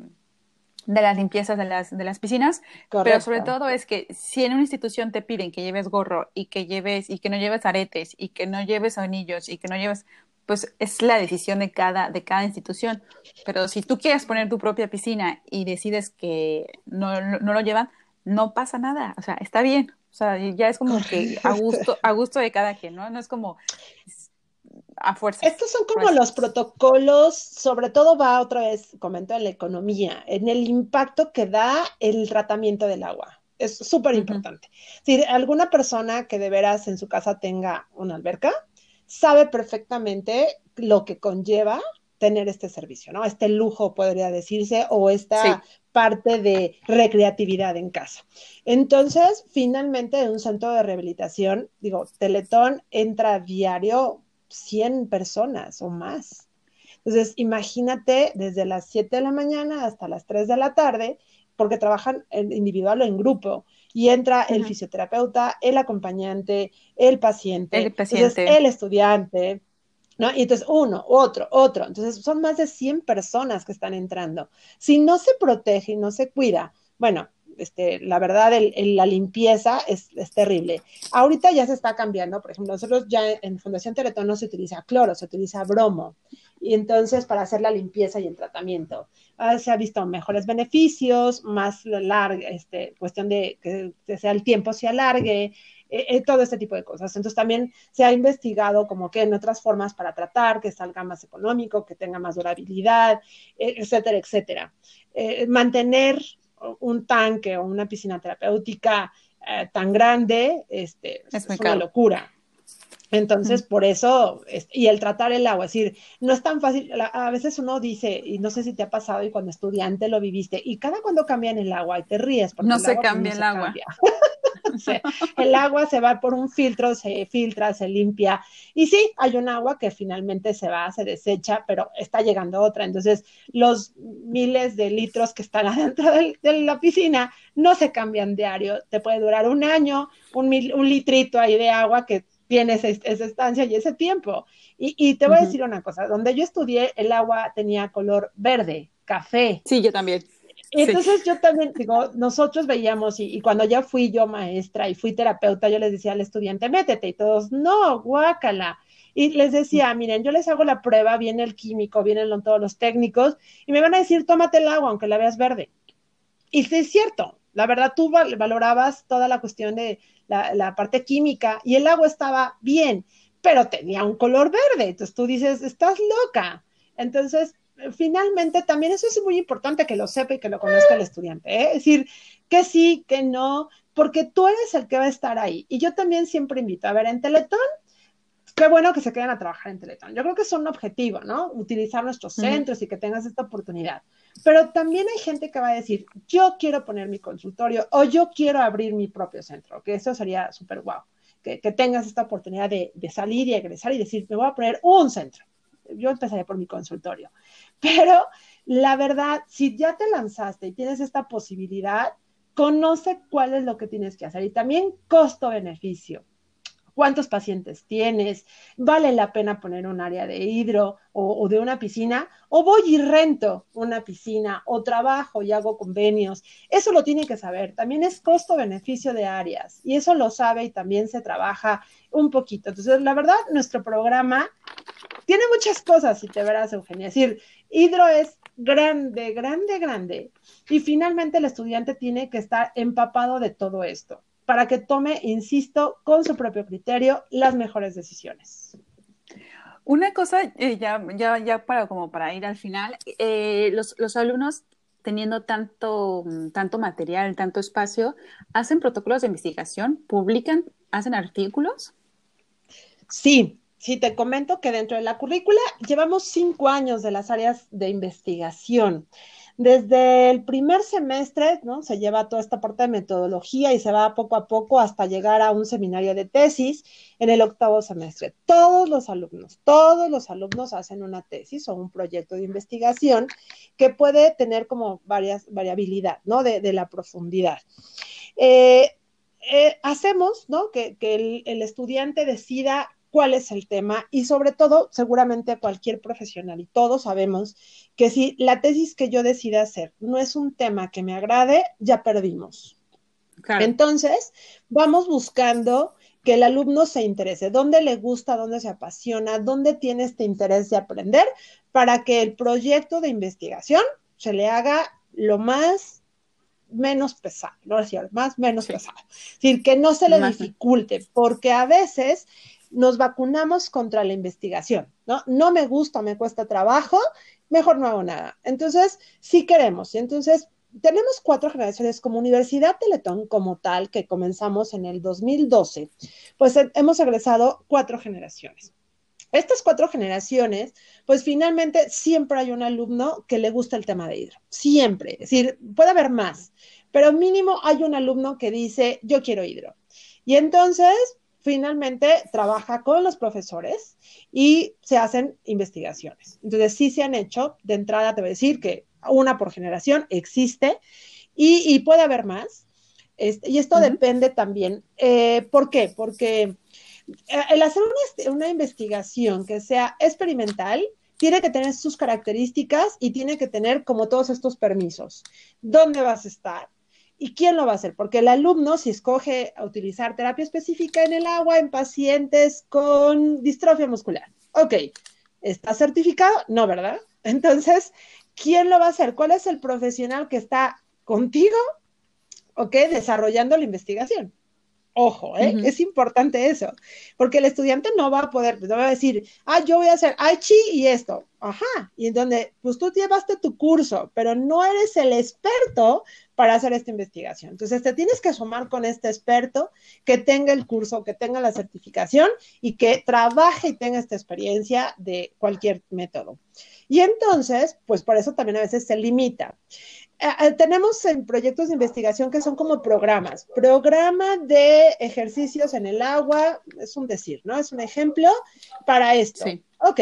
de las limpiezas de las, de las piscinas, pero sobre todo es que si en una institución te piden que lleves gorro y que lleves y que no lleves aretes y que no lleves anillos y que no lleves pues es la decisión de cada, de cada institución. Pero si tú quieres poner tu propia piscina y decides que no, no, lo llevan, no pasa nada, o sea, está bien. O sea, ya es como que a gusto, a gusto de cada quien, ¿no? No es como a fuerza. Estos son como los protocolos, sobre todo va otra vez, comento en la economía, en el impacto que da el tratamiento del agua. Es súper importante. Si alguna persona que de veras en su casa tenga una alberca, sabe perfectamente lo que conlleva tener este servicio, ¿no? Este lujo, podría decirse, o esta parte de recreatividad en casa. Entonces, finalmente, en un centro de rehabilitación, digo, Teletón entra diario 100 personas o más. Entonces, imagínate desde las 7 de la mañana hasta las 3 de la tarde, porque trabajan en individual o en grupo y entra el fisioterapeuta, el acompañante, el paciente, el, paciente. el estudiante, ¿no? Y entonces uno, otro, otro. Entonces son más de 100 personas que están entrando. Si no se protege y no se cuida, bueno, este, la verdad, la limpieza es, terrible. Ahorita ya se está cambiando, por ejemplo, nosotros ya en Fundación Teletón no se utiliza cloro, se utiliza bromo, y entonces para hacer la limpieza y el tratamiento. Ah, se ha visto mejores beneficios, más larga, este, cuestión de que sea el tiempo se alargue, eh, eh, todo este tipo de cosas. Entonces también se ha investigado como que en otras formas para tratar, que salga más económico, que tenga más durabilidad, eh, etcétera, etcétera. mantener un tanque o una piscina terapéutica eh, tan grande este, es, una locura. Entonces, por eso, y el tratar el agua, es decir, no es tan fácil, a veces uno dice, y no sé si te ha pasado y cuando estudiante lo viviste, y cada cuando cambian el agua y te ríes. Porque no se cambia el agua. el agua se va por un filtro, se filtra, se limpia. Y sí, hay un agua que finalmente se va, se desecha, pero está llegando otra. Entonces, los miles de litros que están adentro de, la piscina no se cambian diario. Te puede durar un año, un, un litrito ahí de agua que tiene esa, estancia y ese tiempo. Y, te voy a decir una cosa, donde yo estudié, el agua tenía color verde, café. Sí, yo también. Entonces yo también, digo, nosotros veíamos, y, cuando ya fui yo maestra y fui terapeuta, yo les decía al estudiante, métete, y todos, no, guácala. Y les decía, miren, yo les hago la prueba, viene el químico, vienen todos los técnicos, y me van a decir, tómate el agua, aunque la veas verde. Y sí es cierto, la verdad, tú valorabas toda la cuestión de la, la parte química, y el agua estaba bien, pero tenía un color verde. Entonces tú dices, estás loca. Entonces, finalmente también eso es muy importante que lo sepa y que lo conozca el estudiante, ¿eh? es decir, que sí, que no, porque tú eres el que va a estar ahí. Y yo también siempre invito, a ver, en Teletón, qué bueno que se queden a trabajar en Teletón. Yo creo que es un objetivo, ¿no? Utilizar nuestros centros y que tengas esta oportunidad. Pero también hay gente que va a decir, yo quiero poner mi consultorio o yo quiero abrir mi propio centro, que eso sería súper guau. Que, que, tengas esta oportunidad de, de salir y egresar y decir, me voy a poner un centro yo empezaría por mi consultorio. Pero la verdad, si ya te lanzaste y tienes esta posibilidad, conoce cuál es lo que tienes que hacer y también costo-beneficio. ¿Cuántos pacientes tienes? ¿Vale la pena poner un área de hidro o, de una piscina? ¿O voy y rento una piscina o trabajo y hago convenios? Eso lo tiene que saber. También es costo-beneficio de áreas y eso lo sabe y también se trabaja un poquito. Entonces, la verdad, nuestro programa tiene muchas cosas, si te verás, Eugenia. Es decir, hidro es grande, grande, grande. Y finalmente el estudiante tiene que estar empapado de todo esto para que tome, insisto, con su propio criterio las mejores decisiones. Una cosa, eh, ya, ya, ya para, como para ir al final, eh, los, los, alumnos teniendo tanto, tanto material, tanto espacio, ¿hacen protocolos de investigación? ¿Publican? ¿Hacen artículos? Sí, sí, te comento que dentro de la currícula llevamos cinco años de las áreas de investigación. Desde el primer semestre, ¿no? Se lleva toda esta parte de metodología y se va poco a poco hasta llegar a un seminario de tesis en el octavo semestre. Todos los alumnos, todos los alumnos hacen una tesis o un proyecto de investigación que puede tener como varias variabilidad, ¿no? De, la profundidad. Eh, eh, hacemos, ¿no? Que, el, estudiante decida cuál es el tema y sobre todo, seguramente cualquier profesional y todos sabemos que si la tesis que yo decida hacer no es un tema que me agrade, ya perdimos. Entonces, vamos buscando que el alumno se interese, dónde le gusta, dónde se apasiona, dónde tiene este interés de aprender, para que el proyecto de investigación se le haga lo más menos pesado, ¿no es cierto? Más menos pesado. Es decir, que no se le dificulte, porque a veces nos vacunamos contra la investigación, ¿no? No me gusta, me cuesta trabajo, mejor no hago nada. Entonces, sí queremos. Entonces, tenemos cuatro generaciones como Universidad Teletón como tal, que comenzamos en el 2012, pues hemos egresado cuatro generaciones. Estas cuatro generaciones, pues finalmente siempre hay un alumno que le gusta el tema de hidro, siempre, es decir, puede haber más, pero mínimo hay un alumno que dice, yo quiero hidro. Y entonces, finalmente, trabaja con los profesores y se hacen investigaciones. Entonces, sí se han hecho, de entrada te voy a decir que una por generación existe y, puede haber más. Este, y esto depende también. Eh, ¿Por qué? Porque eh, el hacer una, investigación que sea experimental tiene que tener sus características y tiene que tener como todos estos permisos. ¿Dónde vas a estar? ¿Y quién lo va a hacer? Porque el alumno, si escoge utilizar terapia específica en el agua en pacientes con distrofia muscular, ok, ¿está certificado? No, ¿verdad? Entonces, ¿quién lo va a hacer? ¿Cuál es el profesional que está contigo, ok, desarrollando la investigación? Ojo, ¿eh? es importante eso, porque el estudiante no va a poder, no va a decir, ah, yo voy a hacer chi y esto, ajá, y en donde, pues tú llevaste tu curso, pero no eres el experto para hacer esta investigación. Entonces, te tienes que sumar con este experto que tenga el curso, que tenga la certificación y que trabaje y tenga esta experiencia de cualquier método. Y entonces, pues por eso también a veces se limita. Eh, eh, tenemos en proyectos de investigación que son como programas. Programa de ejercicios en el agua, es un decir, ¿no? Es un ejemplo para esto. Sí. Ok.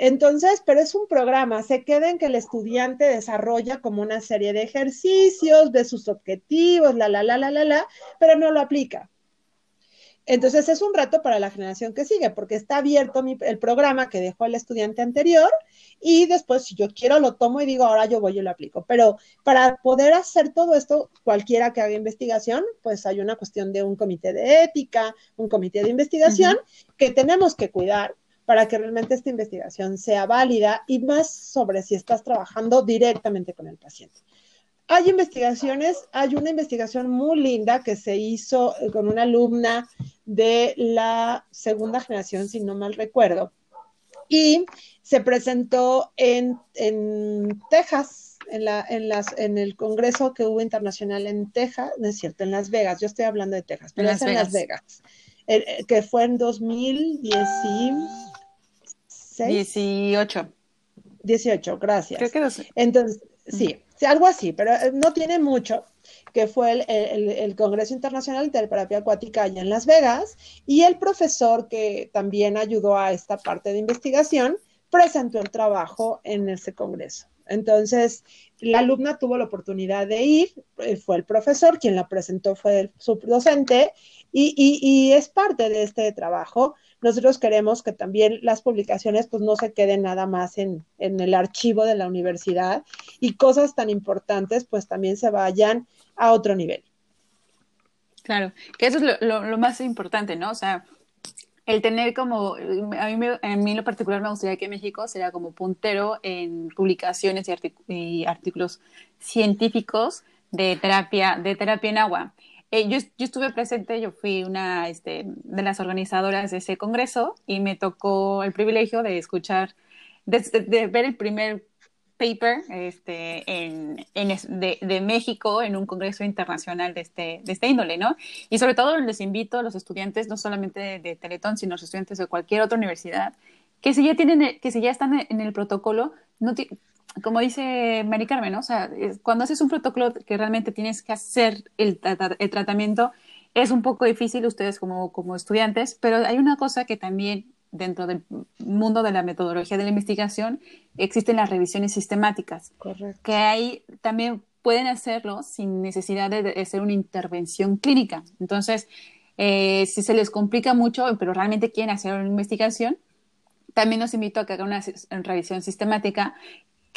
Entonces, pero es un programa, se queda en que el estudiante desarrolla como una serie de ejercicios, de sus objetivos, la, la, la, la, la, la, pero no lo aplica. Entonces es un reto para la generación que sigue, porque está abierto el programa que dejó el estudiante anterior y después si yo quiero lo tomo y digo, ahora yo voy y lo aplico. Pero para poder hacer todo esto, cualquiera que haga investigación, pues hay una cuestión de un comité de ética, un comité de investigación que tenemos que cuidar para que realmente esta investigación sea válida y más sobre si estás trabajando directamente con el paciente. Hay investigaciones, hay una investigación muy linda que se hizo eh, con una alumna de la segunda generación, si no mal recuerdo, y se presentó en, Texas, en, la, en, las, en el congreso que hubo internacional en Texas, no es cierto, en Las Vegas, yo estoy hablando de Texas, pero es en Las Vegas, eh, eh, que fue en 2016. 18. 18, gracias. Entonces, sí, algo así, pero eh, no tiene mucho, que fue el, Congreso Internacional de Terapia Acuática allá en Las Vegas, y el profesor que también ayudó a esta parte de investigación presentó el trabajo en ese congreso. Entonces, la alumna tuvo la oportunidad de ir, eh, fue el profesor, quien la presentó fue el subdocente, y, y es parte de este trabajo nosotros queremos que también las publicaciones pues no se queden nada más en, el archivo de la universidad y cosas tan importantes pues también se vayan a otro nivel. Claro, que eso es lo, más importante, ¿no? O sea, el tener como, a mí, en mí en lo particular me gustaría que México sea como puntero en publicaciones y, artículos científicos de terapia, de terapia en agua. Eh, yo, estuve presente, yo fui una este, de las organizadoras de ese congreso y me tocó el privilegio de escuchar, de, ver el primer paper este, de, México en un congreso internacional de este, de este índole, ¿no? Y sobre todo les invito a los estudiantes, no solamente de, de Teletón, sino a los estudiantes de cualquier otra universidad, que si ya tienen, que si ya están en el protocolo, no como dice Mari Carmen, o sea, cuando haces un protocolo que realmente tienes que hacer el, el tratamiento, es un poco difícil ustedes como, como estudiantes, pero hay una cosa que también dentro del mundo de la metodología de la investigación existen las revisiones sistemáticas. Correcto. Que ahí también pueden hacerlo sin necesidad de hacer una intervención clínica. Entonces, eh, si se les complica mucho, pero realmente quieren hacer una investigación, también los invito a que hagan una revisión sistemática,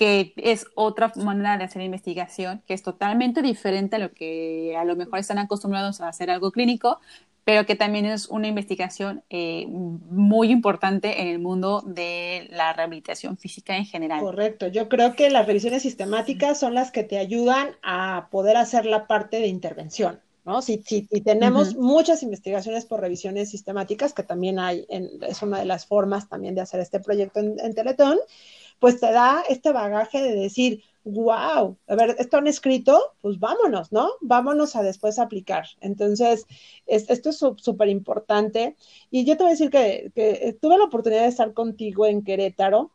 que es otra manera de hacer investigación, que es totalmente diferente a lo que a lo mejor están acostumbrados a hacer algo clínico, pero que también es una investigación eh, muy importante en el mundo de la rehabilitación física en general. Correcto, yo creo que las revisiones sistemáticas son las que te ayudan a poder hacer la parte de intervención. ¿no? Si, si, tenemos muchas investigaciones por revisiones sistemáticas, que también hay, es una de las formas también de hacer este proyecto en, en Teletón, pues te da este bagaje de decir, wow, a ver, esto han escrito, pues vámonos, ¿no? Vámonos a después aplicar. Entonces, esto es súper importante. Y yo te voy a decir que, que, tuve la oportunidad de estar contigo en Querétaro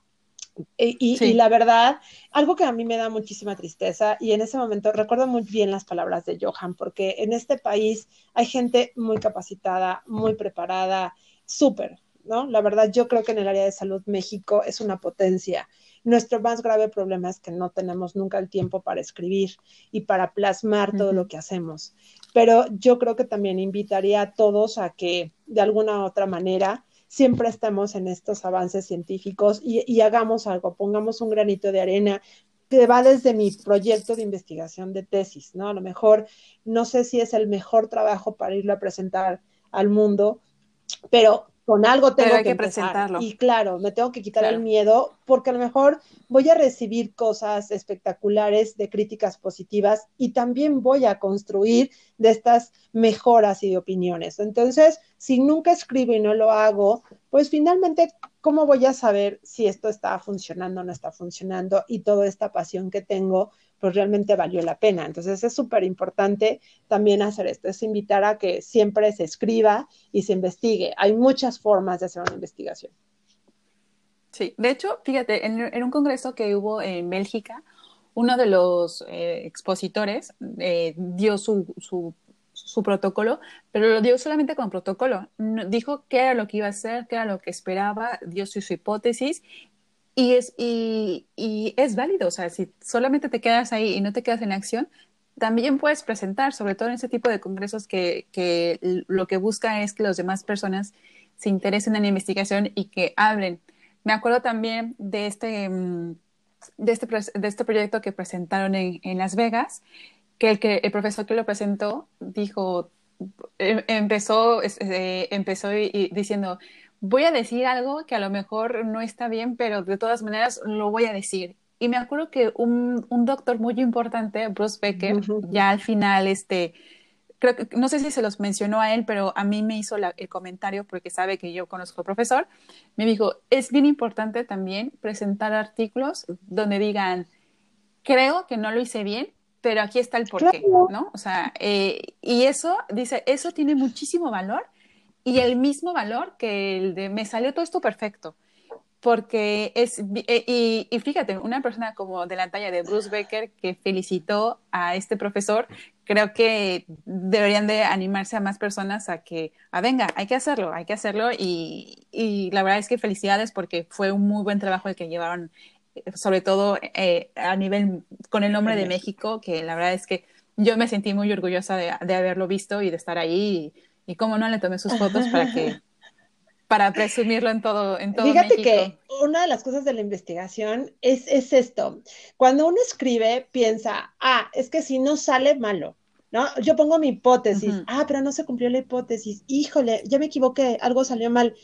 y, la verdad, algo que a mí me da muchísima tristeza, y en ese momento recuerdo muy bien las palabras de Johan, porque en este país hay gente muy capacitada, muy preparada, súper, ¿no? La verdad, yo creo que en el área de salud México es una potencia. Nuestro más grave problema es que no tenemos nunca el tiempo para escribir y para plasmar todo lo que hacemos. Pero yo creo que también invitaría a todos a que de alguna u otra manera siempre estemos en estos avances científicos y, hagamos algo, pongamos un granito de arena que va desde mi proyecto de investigación de tesis, ¿no? A lo mejor no sé si es el mejor trabajo para irlo a presentar al mundo, pero con algo tengo que, presentarlo. Y claro, me tengo que quitar el miedo porque a lo mejor voy a recibir cosas espectaculares de críticas positivas y también voy a construir de estas mejoras y de opiniones. Entonces, si nunca escribo y no lo hago, pues finalmente, ¿cómo voy a saber si esto está funcionando o no está funcionando? Y toda esta pasión que tengo, pues realmente valió la pena. Entonces es súper importante también hacer esto, es invitar a que siempre se escriba y se investigue. Hay muchas formas de hacer una investigación. Sí, de hecho, fíjate, en, un congreso que hubo en Bélgica, uno de los eh, expositores eh, dio su, su, su, protocolo, pero lo dio solamente con protocolo. Dijo qué era lo que iba a hacer, qué era lo que esperaba, dio su, su hipótesis y es, y, y es válido, o sea, si solamente te quedas ahí y no te quedas en acción, también puedes presentar, sobre todo en ese tipo de congresos que, que lo que busca es que las demás personas se interesen en la investigación y que hablen. Me acuerdo también de este, mm, de este, de este proyecto que presentaron en, en Las Vegas, que el, que el profesor que lo presentó dijo, em, empezó, eh, empezó diciendo, voy a decir algo que a lo mejor no está bien, pero de todas maneras lo voy a decir. Y me acuerdo que un, un doctor muy importante, Bruce Becker, ya al final, este, creo que, no sé si se los mencionó a él, pero a mí me hizo el comentario porque sabe que yo conozco al profesor, me dijo, es bien importante también presentar artículos donde digan, creo que no lo hice bien, pero aquí está el porqué, ¿no? O sea, eh, y eso, dice, eso tiene muchísimo valor y el mismo valor que el de me salió todo esto perfecto. Porque es, eh, y, y, fíjate, una persona como de la talla de Bruce Becker que felicitó a este profesor, creo que deberían de animarse a más personas a que, a venga, hay que hacerlo, hay que hacerlo. Y, y la verdad es que felicidades porque fue un muy buen trabajo el que llevaron, eh, sobre todo eh, a nivel con el nombre de México, que la verdad es que yo me sentí muy orgullosa de, de haberlo visto y de estar ahí. Y, y cómo no le tomé sus fotos para que para presumirlo en todo en todo Fíjate que una de las cosas de la investigación es, es esto. Cuando uno escribe, piensa, ah, es que si no sale malo, ¿no? Yo pongo mi hipótesis, ah, pero no se cumplió la hipótesis, híjole, ya me equivoqué, algo salió mal.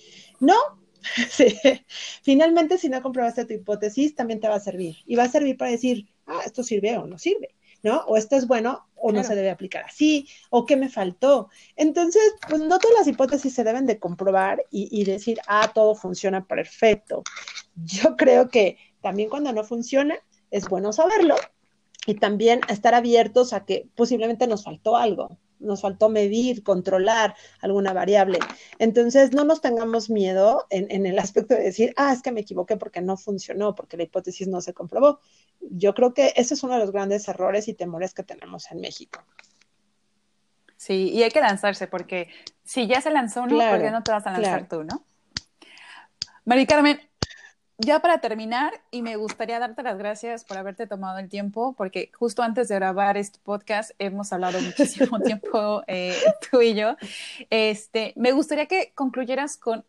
No, sí. finalmente si no comprobaste tu hipótesis, también te va a servir. Y va a servir para decir, ah, esto sirve o no sirve. ¿No? O esto es bueno o no se debe aplicar así, o qué me faltó. Entonces, pues no todas las hipótesis se deben de comprobar y, decir, ah, todo funciona perfecto. Yo creo que también cuando no funciona, es bueno saberlo y también estar abiertos a que posiblemente nos faltó algo, nos faltó medir, controlar alguna variable. Entonces, no nos tengamos miedo en, el aspecto de decir, ah, es que me equivoqué porque no funcionó, porque la hipótesis no se comprobó. Yo creo que ese es uno de los grandes errores y temores que tenemos en México. Sí, y hay que lanzarse, porque si ya se lanzó uno, ¿por qué no te vas a lanzar tú, no? Mari Carmen, ya para terminar, y me gustaría darte las gracias por haberte tomado el tiempo, porque justo antes de grabar este podcast hemos hablado muchísimo tiempo eh, tú y yo. Este, me gustaría que concluyeras con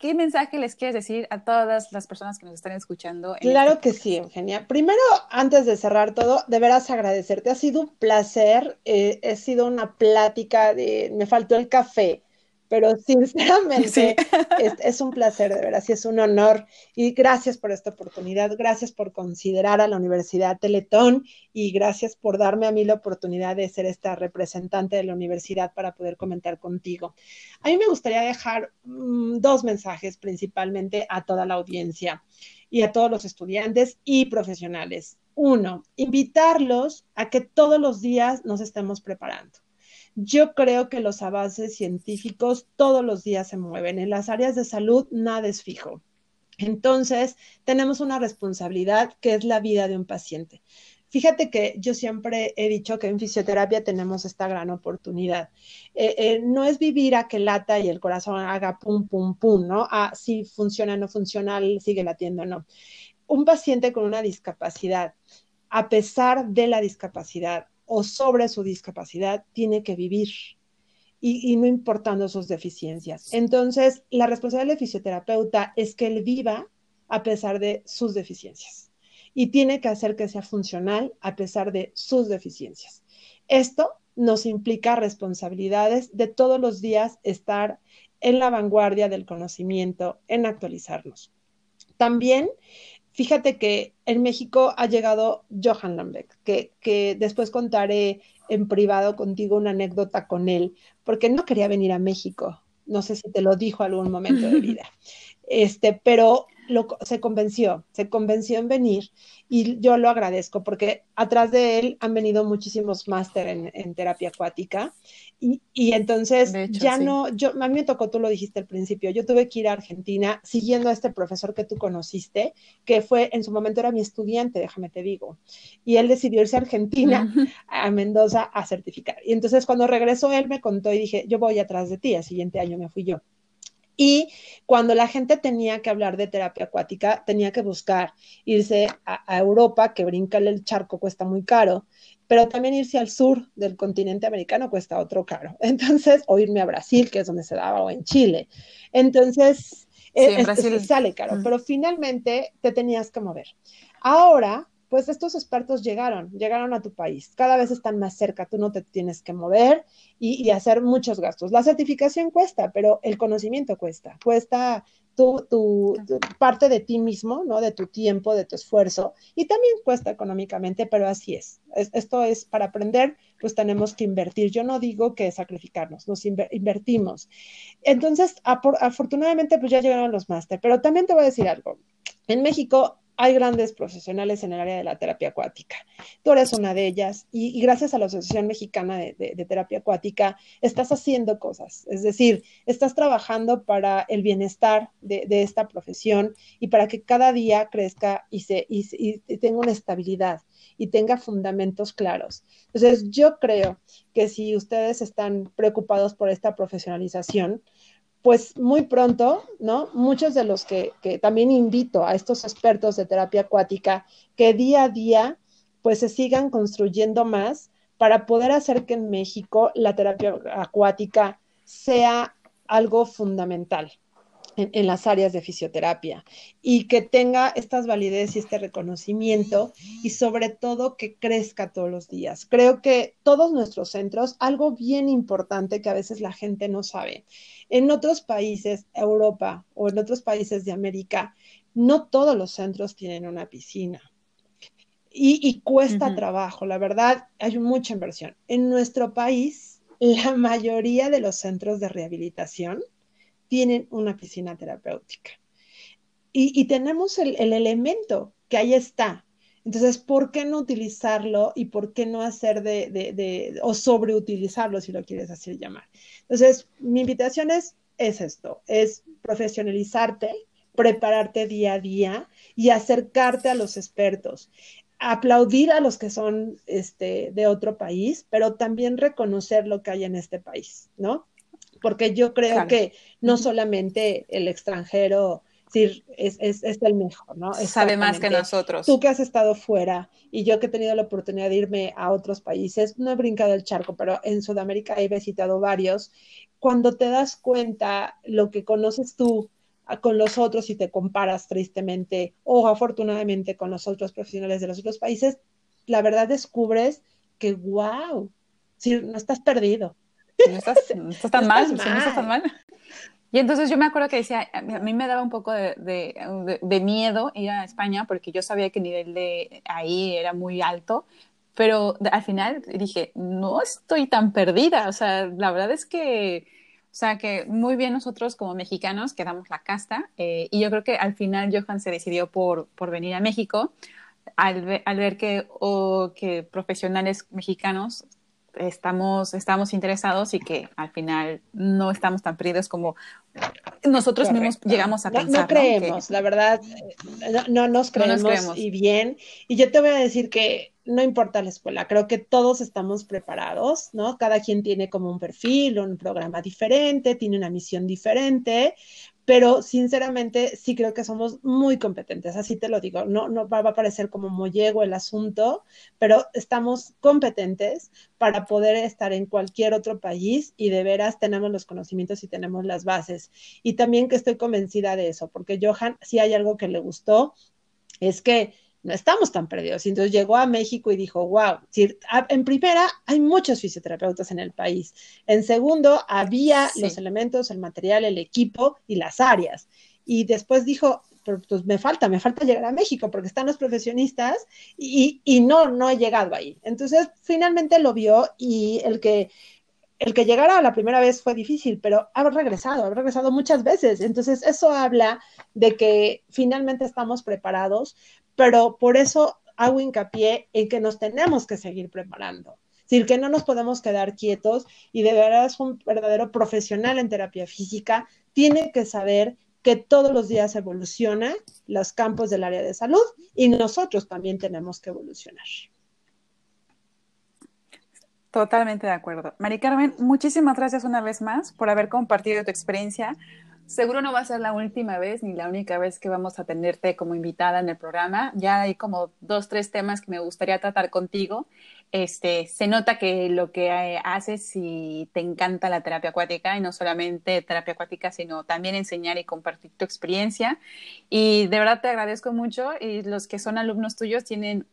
qué mensaje les quieres decir a todas las personas que nos están escuchando. claro este que sí, Eugenia. Primero, antes de cerrar todo, deberás agradecerte. Ha sido un placer, eh, ha sido una plática de, me faltó el café pero sinceramente es, un placer, de verdad, sí es un honor y gracias por esta oportunidad, gracias por considerar a la Universidad Teletón y gracias por darme a mí la oportunidad de ser esta representante de la universidad para poder comentar contigo. A mí me gustaría dejar mm, dos mensajes principalmente a toda la audiencia y a todos los estudiantes y profesionales. Uno, invitarlos a que todos los días nos estemos preparando yo creo que los avances científicos todos los días se mueven. En las áreas de salud nada es fijo. Entonces, tenemos una responsabilidad que es la vida de un paciente. Fíjate que yo siempre he dicho que en fisioterapia tenemos esta gran oportunidad. Eh, eh, no es vivir a que lata y el corazón haga pum, pum, pum, ¿no? Ah, si funciona, no funciona, sigue latiendo, no. Un paciente con una discapacidad, a pesar de la discapacidad, o sobre su discapacidad tiene que vivir y, no importando sus deficiencias. Entonces, la responsabilidad del fisioterapeuta es que él viva a pesar de sus deficiencias y tiene que hacer que sea funcional a pesar de sus deficiencias. Esto nos implica responsabilidades de todos los días estar en la vanguardia del conocimiento, en actualizarnos. También Fíjate que en México ha llegado Johan Lambeck, que, que después contaré en privado contigo una anécdota con él, porque no quería venir a México. No sé si te lo dijo algún momento de vida. Este, pero se convenció, se convenció en venir y yo lo agradezco porque atrás de él han venido muchísimos máster en, terapia acuática y, entonces ya no, yo, a mí me tocó, tú lo dijiste al principio, yo tuve que ir a Argentina siguiendo a este profesor que tú conociste, que fue, en su momento era mi estudiante, déjame te digo, y él decidió irse a Argentina, a Mendoza, a certificar. Y entonces cuando regresó él me contó y dije, yo voy atrás de ti, el siguiente año me fui yo. Y cuando la gente tenía que hablar de terapia acuática, tenía que buscar irse a, Europa, que brincarle el charco cuesta muy caro, pero también irse al sur del continente americano cuesta otro caro. Entonces, o irme a Brasil, que es donde se daba, o en Chile. Entonces, sale caro, pero finalmente te tenías que mover. Ahora, pues estos expertos llegaron, llegaron a tu país, cada vez están más cerca, tú no te tienes que mover y, hacer muchos gastos. La certificación cuesta, pero el conocimiento cuesta, cuesta tu, tu, parte de ti mismo, ¿no? De tu tiempo, de tu esfuerzo y también cuesta económicamente, pero así es. esto es para aprender, pues tenemos que invertir. Yo no digo que sacrificarnos, nos invertimos. Entonces, afortunadamente, pues ya llegaron los máster, pero también te voy a decir algo. En México hay grandes profesionales en el área de la terapia acuática. Tú eres una de ellas y, gracias a la Asociación Mexicana de, Terapia Acuática estás haciendo cosas. Es decir, estás trabajando para el bienestar de, esta profesión y para que cada día crezca y, y tenga una estabilidad y tenga fundamentos claros. Entonces, yo creo que si ustedes están preocupados por esta profesionalización, pues muy pronto, ¿no? Muchos de los que, también invito a estos expertos de terapia acuática que día a día pues se sigan construyendo más para poder hacer que en México la terapia acuática sea algo fundamental, en, las áreas de fisioterapia y que tenga estas validez y este reconocimiento y sobre todo que crezca todos los días. Creo que todos nuestros centros, algo bien importante que a veces la gente no sabe, en otros países, Europa o en otros países de América, no todos los centros tienen una piscina. Y, cuesta trabajo, la verdad, hay mucha inversión. En nuestro país, la mayoría de los centros de rehabilitación tienen una piscina terapéutica. Y, tenemos el, elemento que ahí está. Entonces, ¿por qué no utilizarlo y por qué no hacer de, o sobreutilizarlo, si lo quieres así llamar? Entonces, mi invitación es, es esto, es profesionalizarte, prepararte día a día y acercarte a los expertos aplaudir a los que son este, de otro país, pero también reconocer lo que hay en este país, ¿no? Porque yo creo que no solamente el extranjero decir, es, es, es el mejor, ¿no? Sabe más que nosotros. Tú que has estado fuera y yo que he tenido la oportunidad de irme a otros países, no he brincado el charco, pero en Sudamérica he visitado varios. Cuando te das cuenta lo que conoces tú con los otros y te comparas tristemente o afortunadamente con los otros profesionales de los otros países, la verdad descubres que, wow, si no estás perdido. No estás, tan mal, no estás tan mal. Y entonces yo me acuerdo que decía, a mí me daba un poco de, de, miedo ir a España porque yo sabía que el nivel de ahí era muy alto, pero al final dije, no estoy tan perdida, o sea, la verdad es que, o sea, que muy bien nosotros como mexicanos quedamos la casta eh, y yo creo que al final Johan se decidió por, por venir a México al, al ver que, o que profesionales mexicanos estamos, estamos interesados y que al final no estamos tan perdidos como nosotros mismos llegamos a pensar. No, creemos, la verdad, no, nos creemos, y bien. Y yo te voy a decir que no importa la escuela, creo que todos estamos preparados, ¿no? Cada quien tiene como un perfil, un programa diferente, tiene una misión diferente, pero sinceramente sí creo que somos muy competentes, así te lo digo, no, no va a parecer como mollego el asunto, pero estamos competentes para poder estar en cualquier otro país y de veras tenemos los conocimientos y tenemos las bases. Y también que estoy convencida de eso, porque Johan, si hay algo que le gustó, es que no estamos tan perdidos. Y entonces llegó a México y dijo, wow, en primera hay muchos fisioterapeutas en el país. En segundo, había los elementos, el material, el equipo y las áreas. Y después dijo, pues me falta, me falta llegar a México porque están los profesionistas y, y no, no he llegado ahí. Entonces, finalmente lo vio y el que el que llegara la primera vez fue difícil, pero ha regresado, ha regresado muchas veces. Entonces, eso habla de que finalmente estamos preparados pero por eso hago hincapié en que nos tenemos que seguir preparando. Es decir, que no nos podemos quedar quietos y de verdad es un verdadero profesional en terapia física, tiene que saber que todos los días evoluciona los campos del área de salud y nosotros también tenemos que evolucionar. Totalmente de acuerdo. Mari Carmen, muchísimas gracias una vez más por haber compartido tu experiencia, Seguro no va a ser la última vez ni la única vez que vamos a tenerte como invitada en el programa. Ya hay como dos, tres temas que me gustaría tratar contigo. Este, se nota que lo que eh, haces y te encanta la terapia acuática y no solamente terapia acuática, sino también enseñar y compartir tu experiencia. Y de verdad te agradezco mucho y los que son alumnos tuyos tienen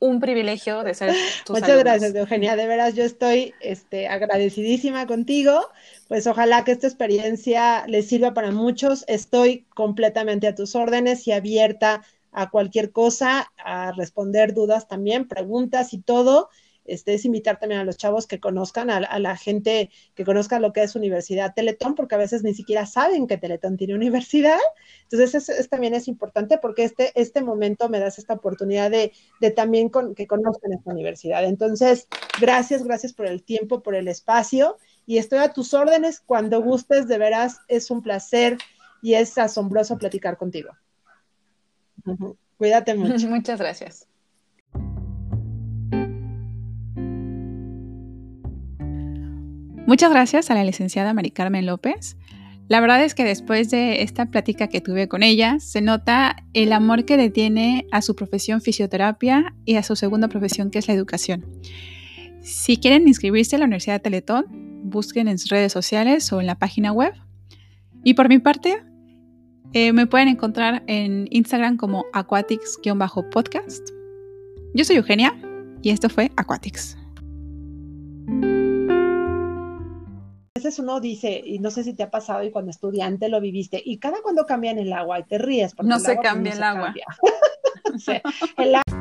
un privilegio de ser tus Muchas gracias, Eugenia. De veras, yo estoy este, agradecidísima contigo. Pues ojalá que esta experiencia les sirva para muchos. Estoy completamente a tus órdenes y abierta a cualquier cosa, a responder dudas también, preguntas y todo este, es invitar también a los chavos que conozcan, a, la gente que conozca lo que es Universidad Teletón, porque a veces ni siquiera saben que Teletón tiene universidad. Entonces, es, también es importante porque este, este momento me das esta oportunidad de, también que conozcan esta universidad. Entonces, gracias, gracias por el tiempo, por el espacio y estoy a tus órdenes cuando gustes, de veras, es un placer y es asombroso platicar contigo. Cuídate mucho. Muchas gracias. Muchas gracias a la licenciada Mari Carmen López. La verdad es que después de esta plática que tuve con ella, se nota el amor que le tiene a su profesión fisioterapia y a su segunda profesión que es la educación. Si quieren inscribirse a la Universidad de Teletón, busquen en sus redes sociales o en la página web. Y por mi parte, eh, me pueden encontrar en Instagram como aquatics-podcast. Yo soy Eugenia y esto fue Aquatics. Veces uno dice, y no sé si te ha pasado y cuando estudiante lo viviste, y cada cuando cambian el agua y te ríes. Porque no se cambia el agua. el agua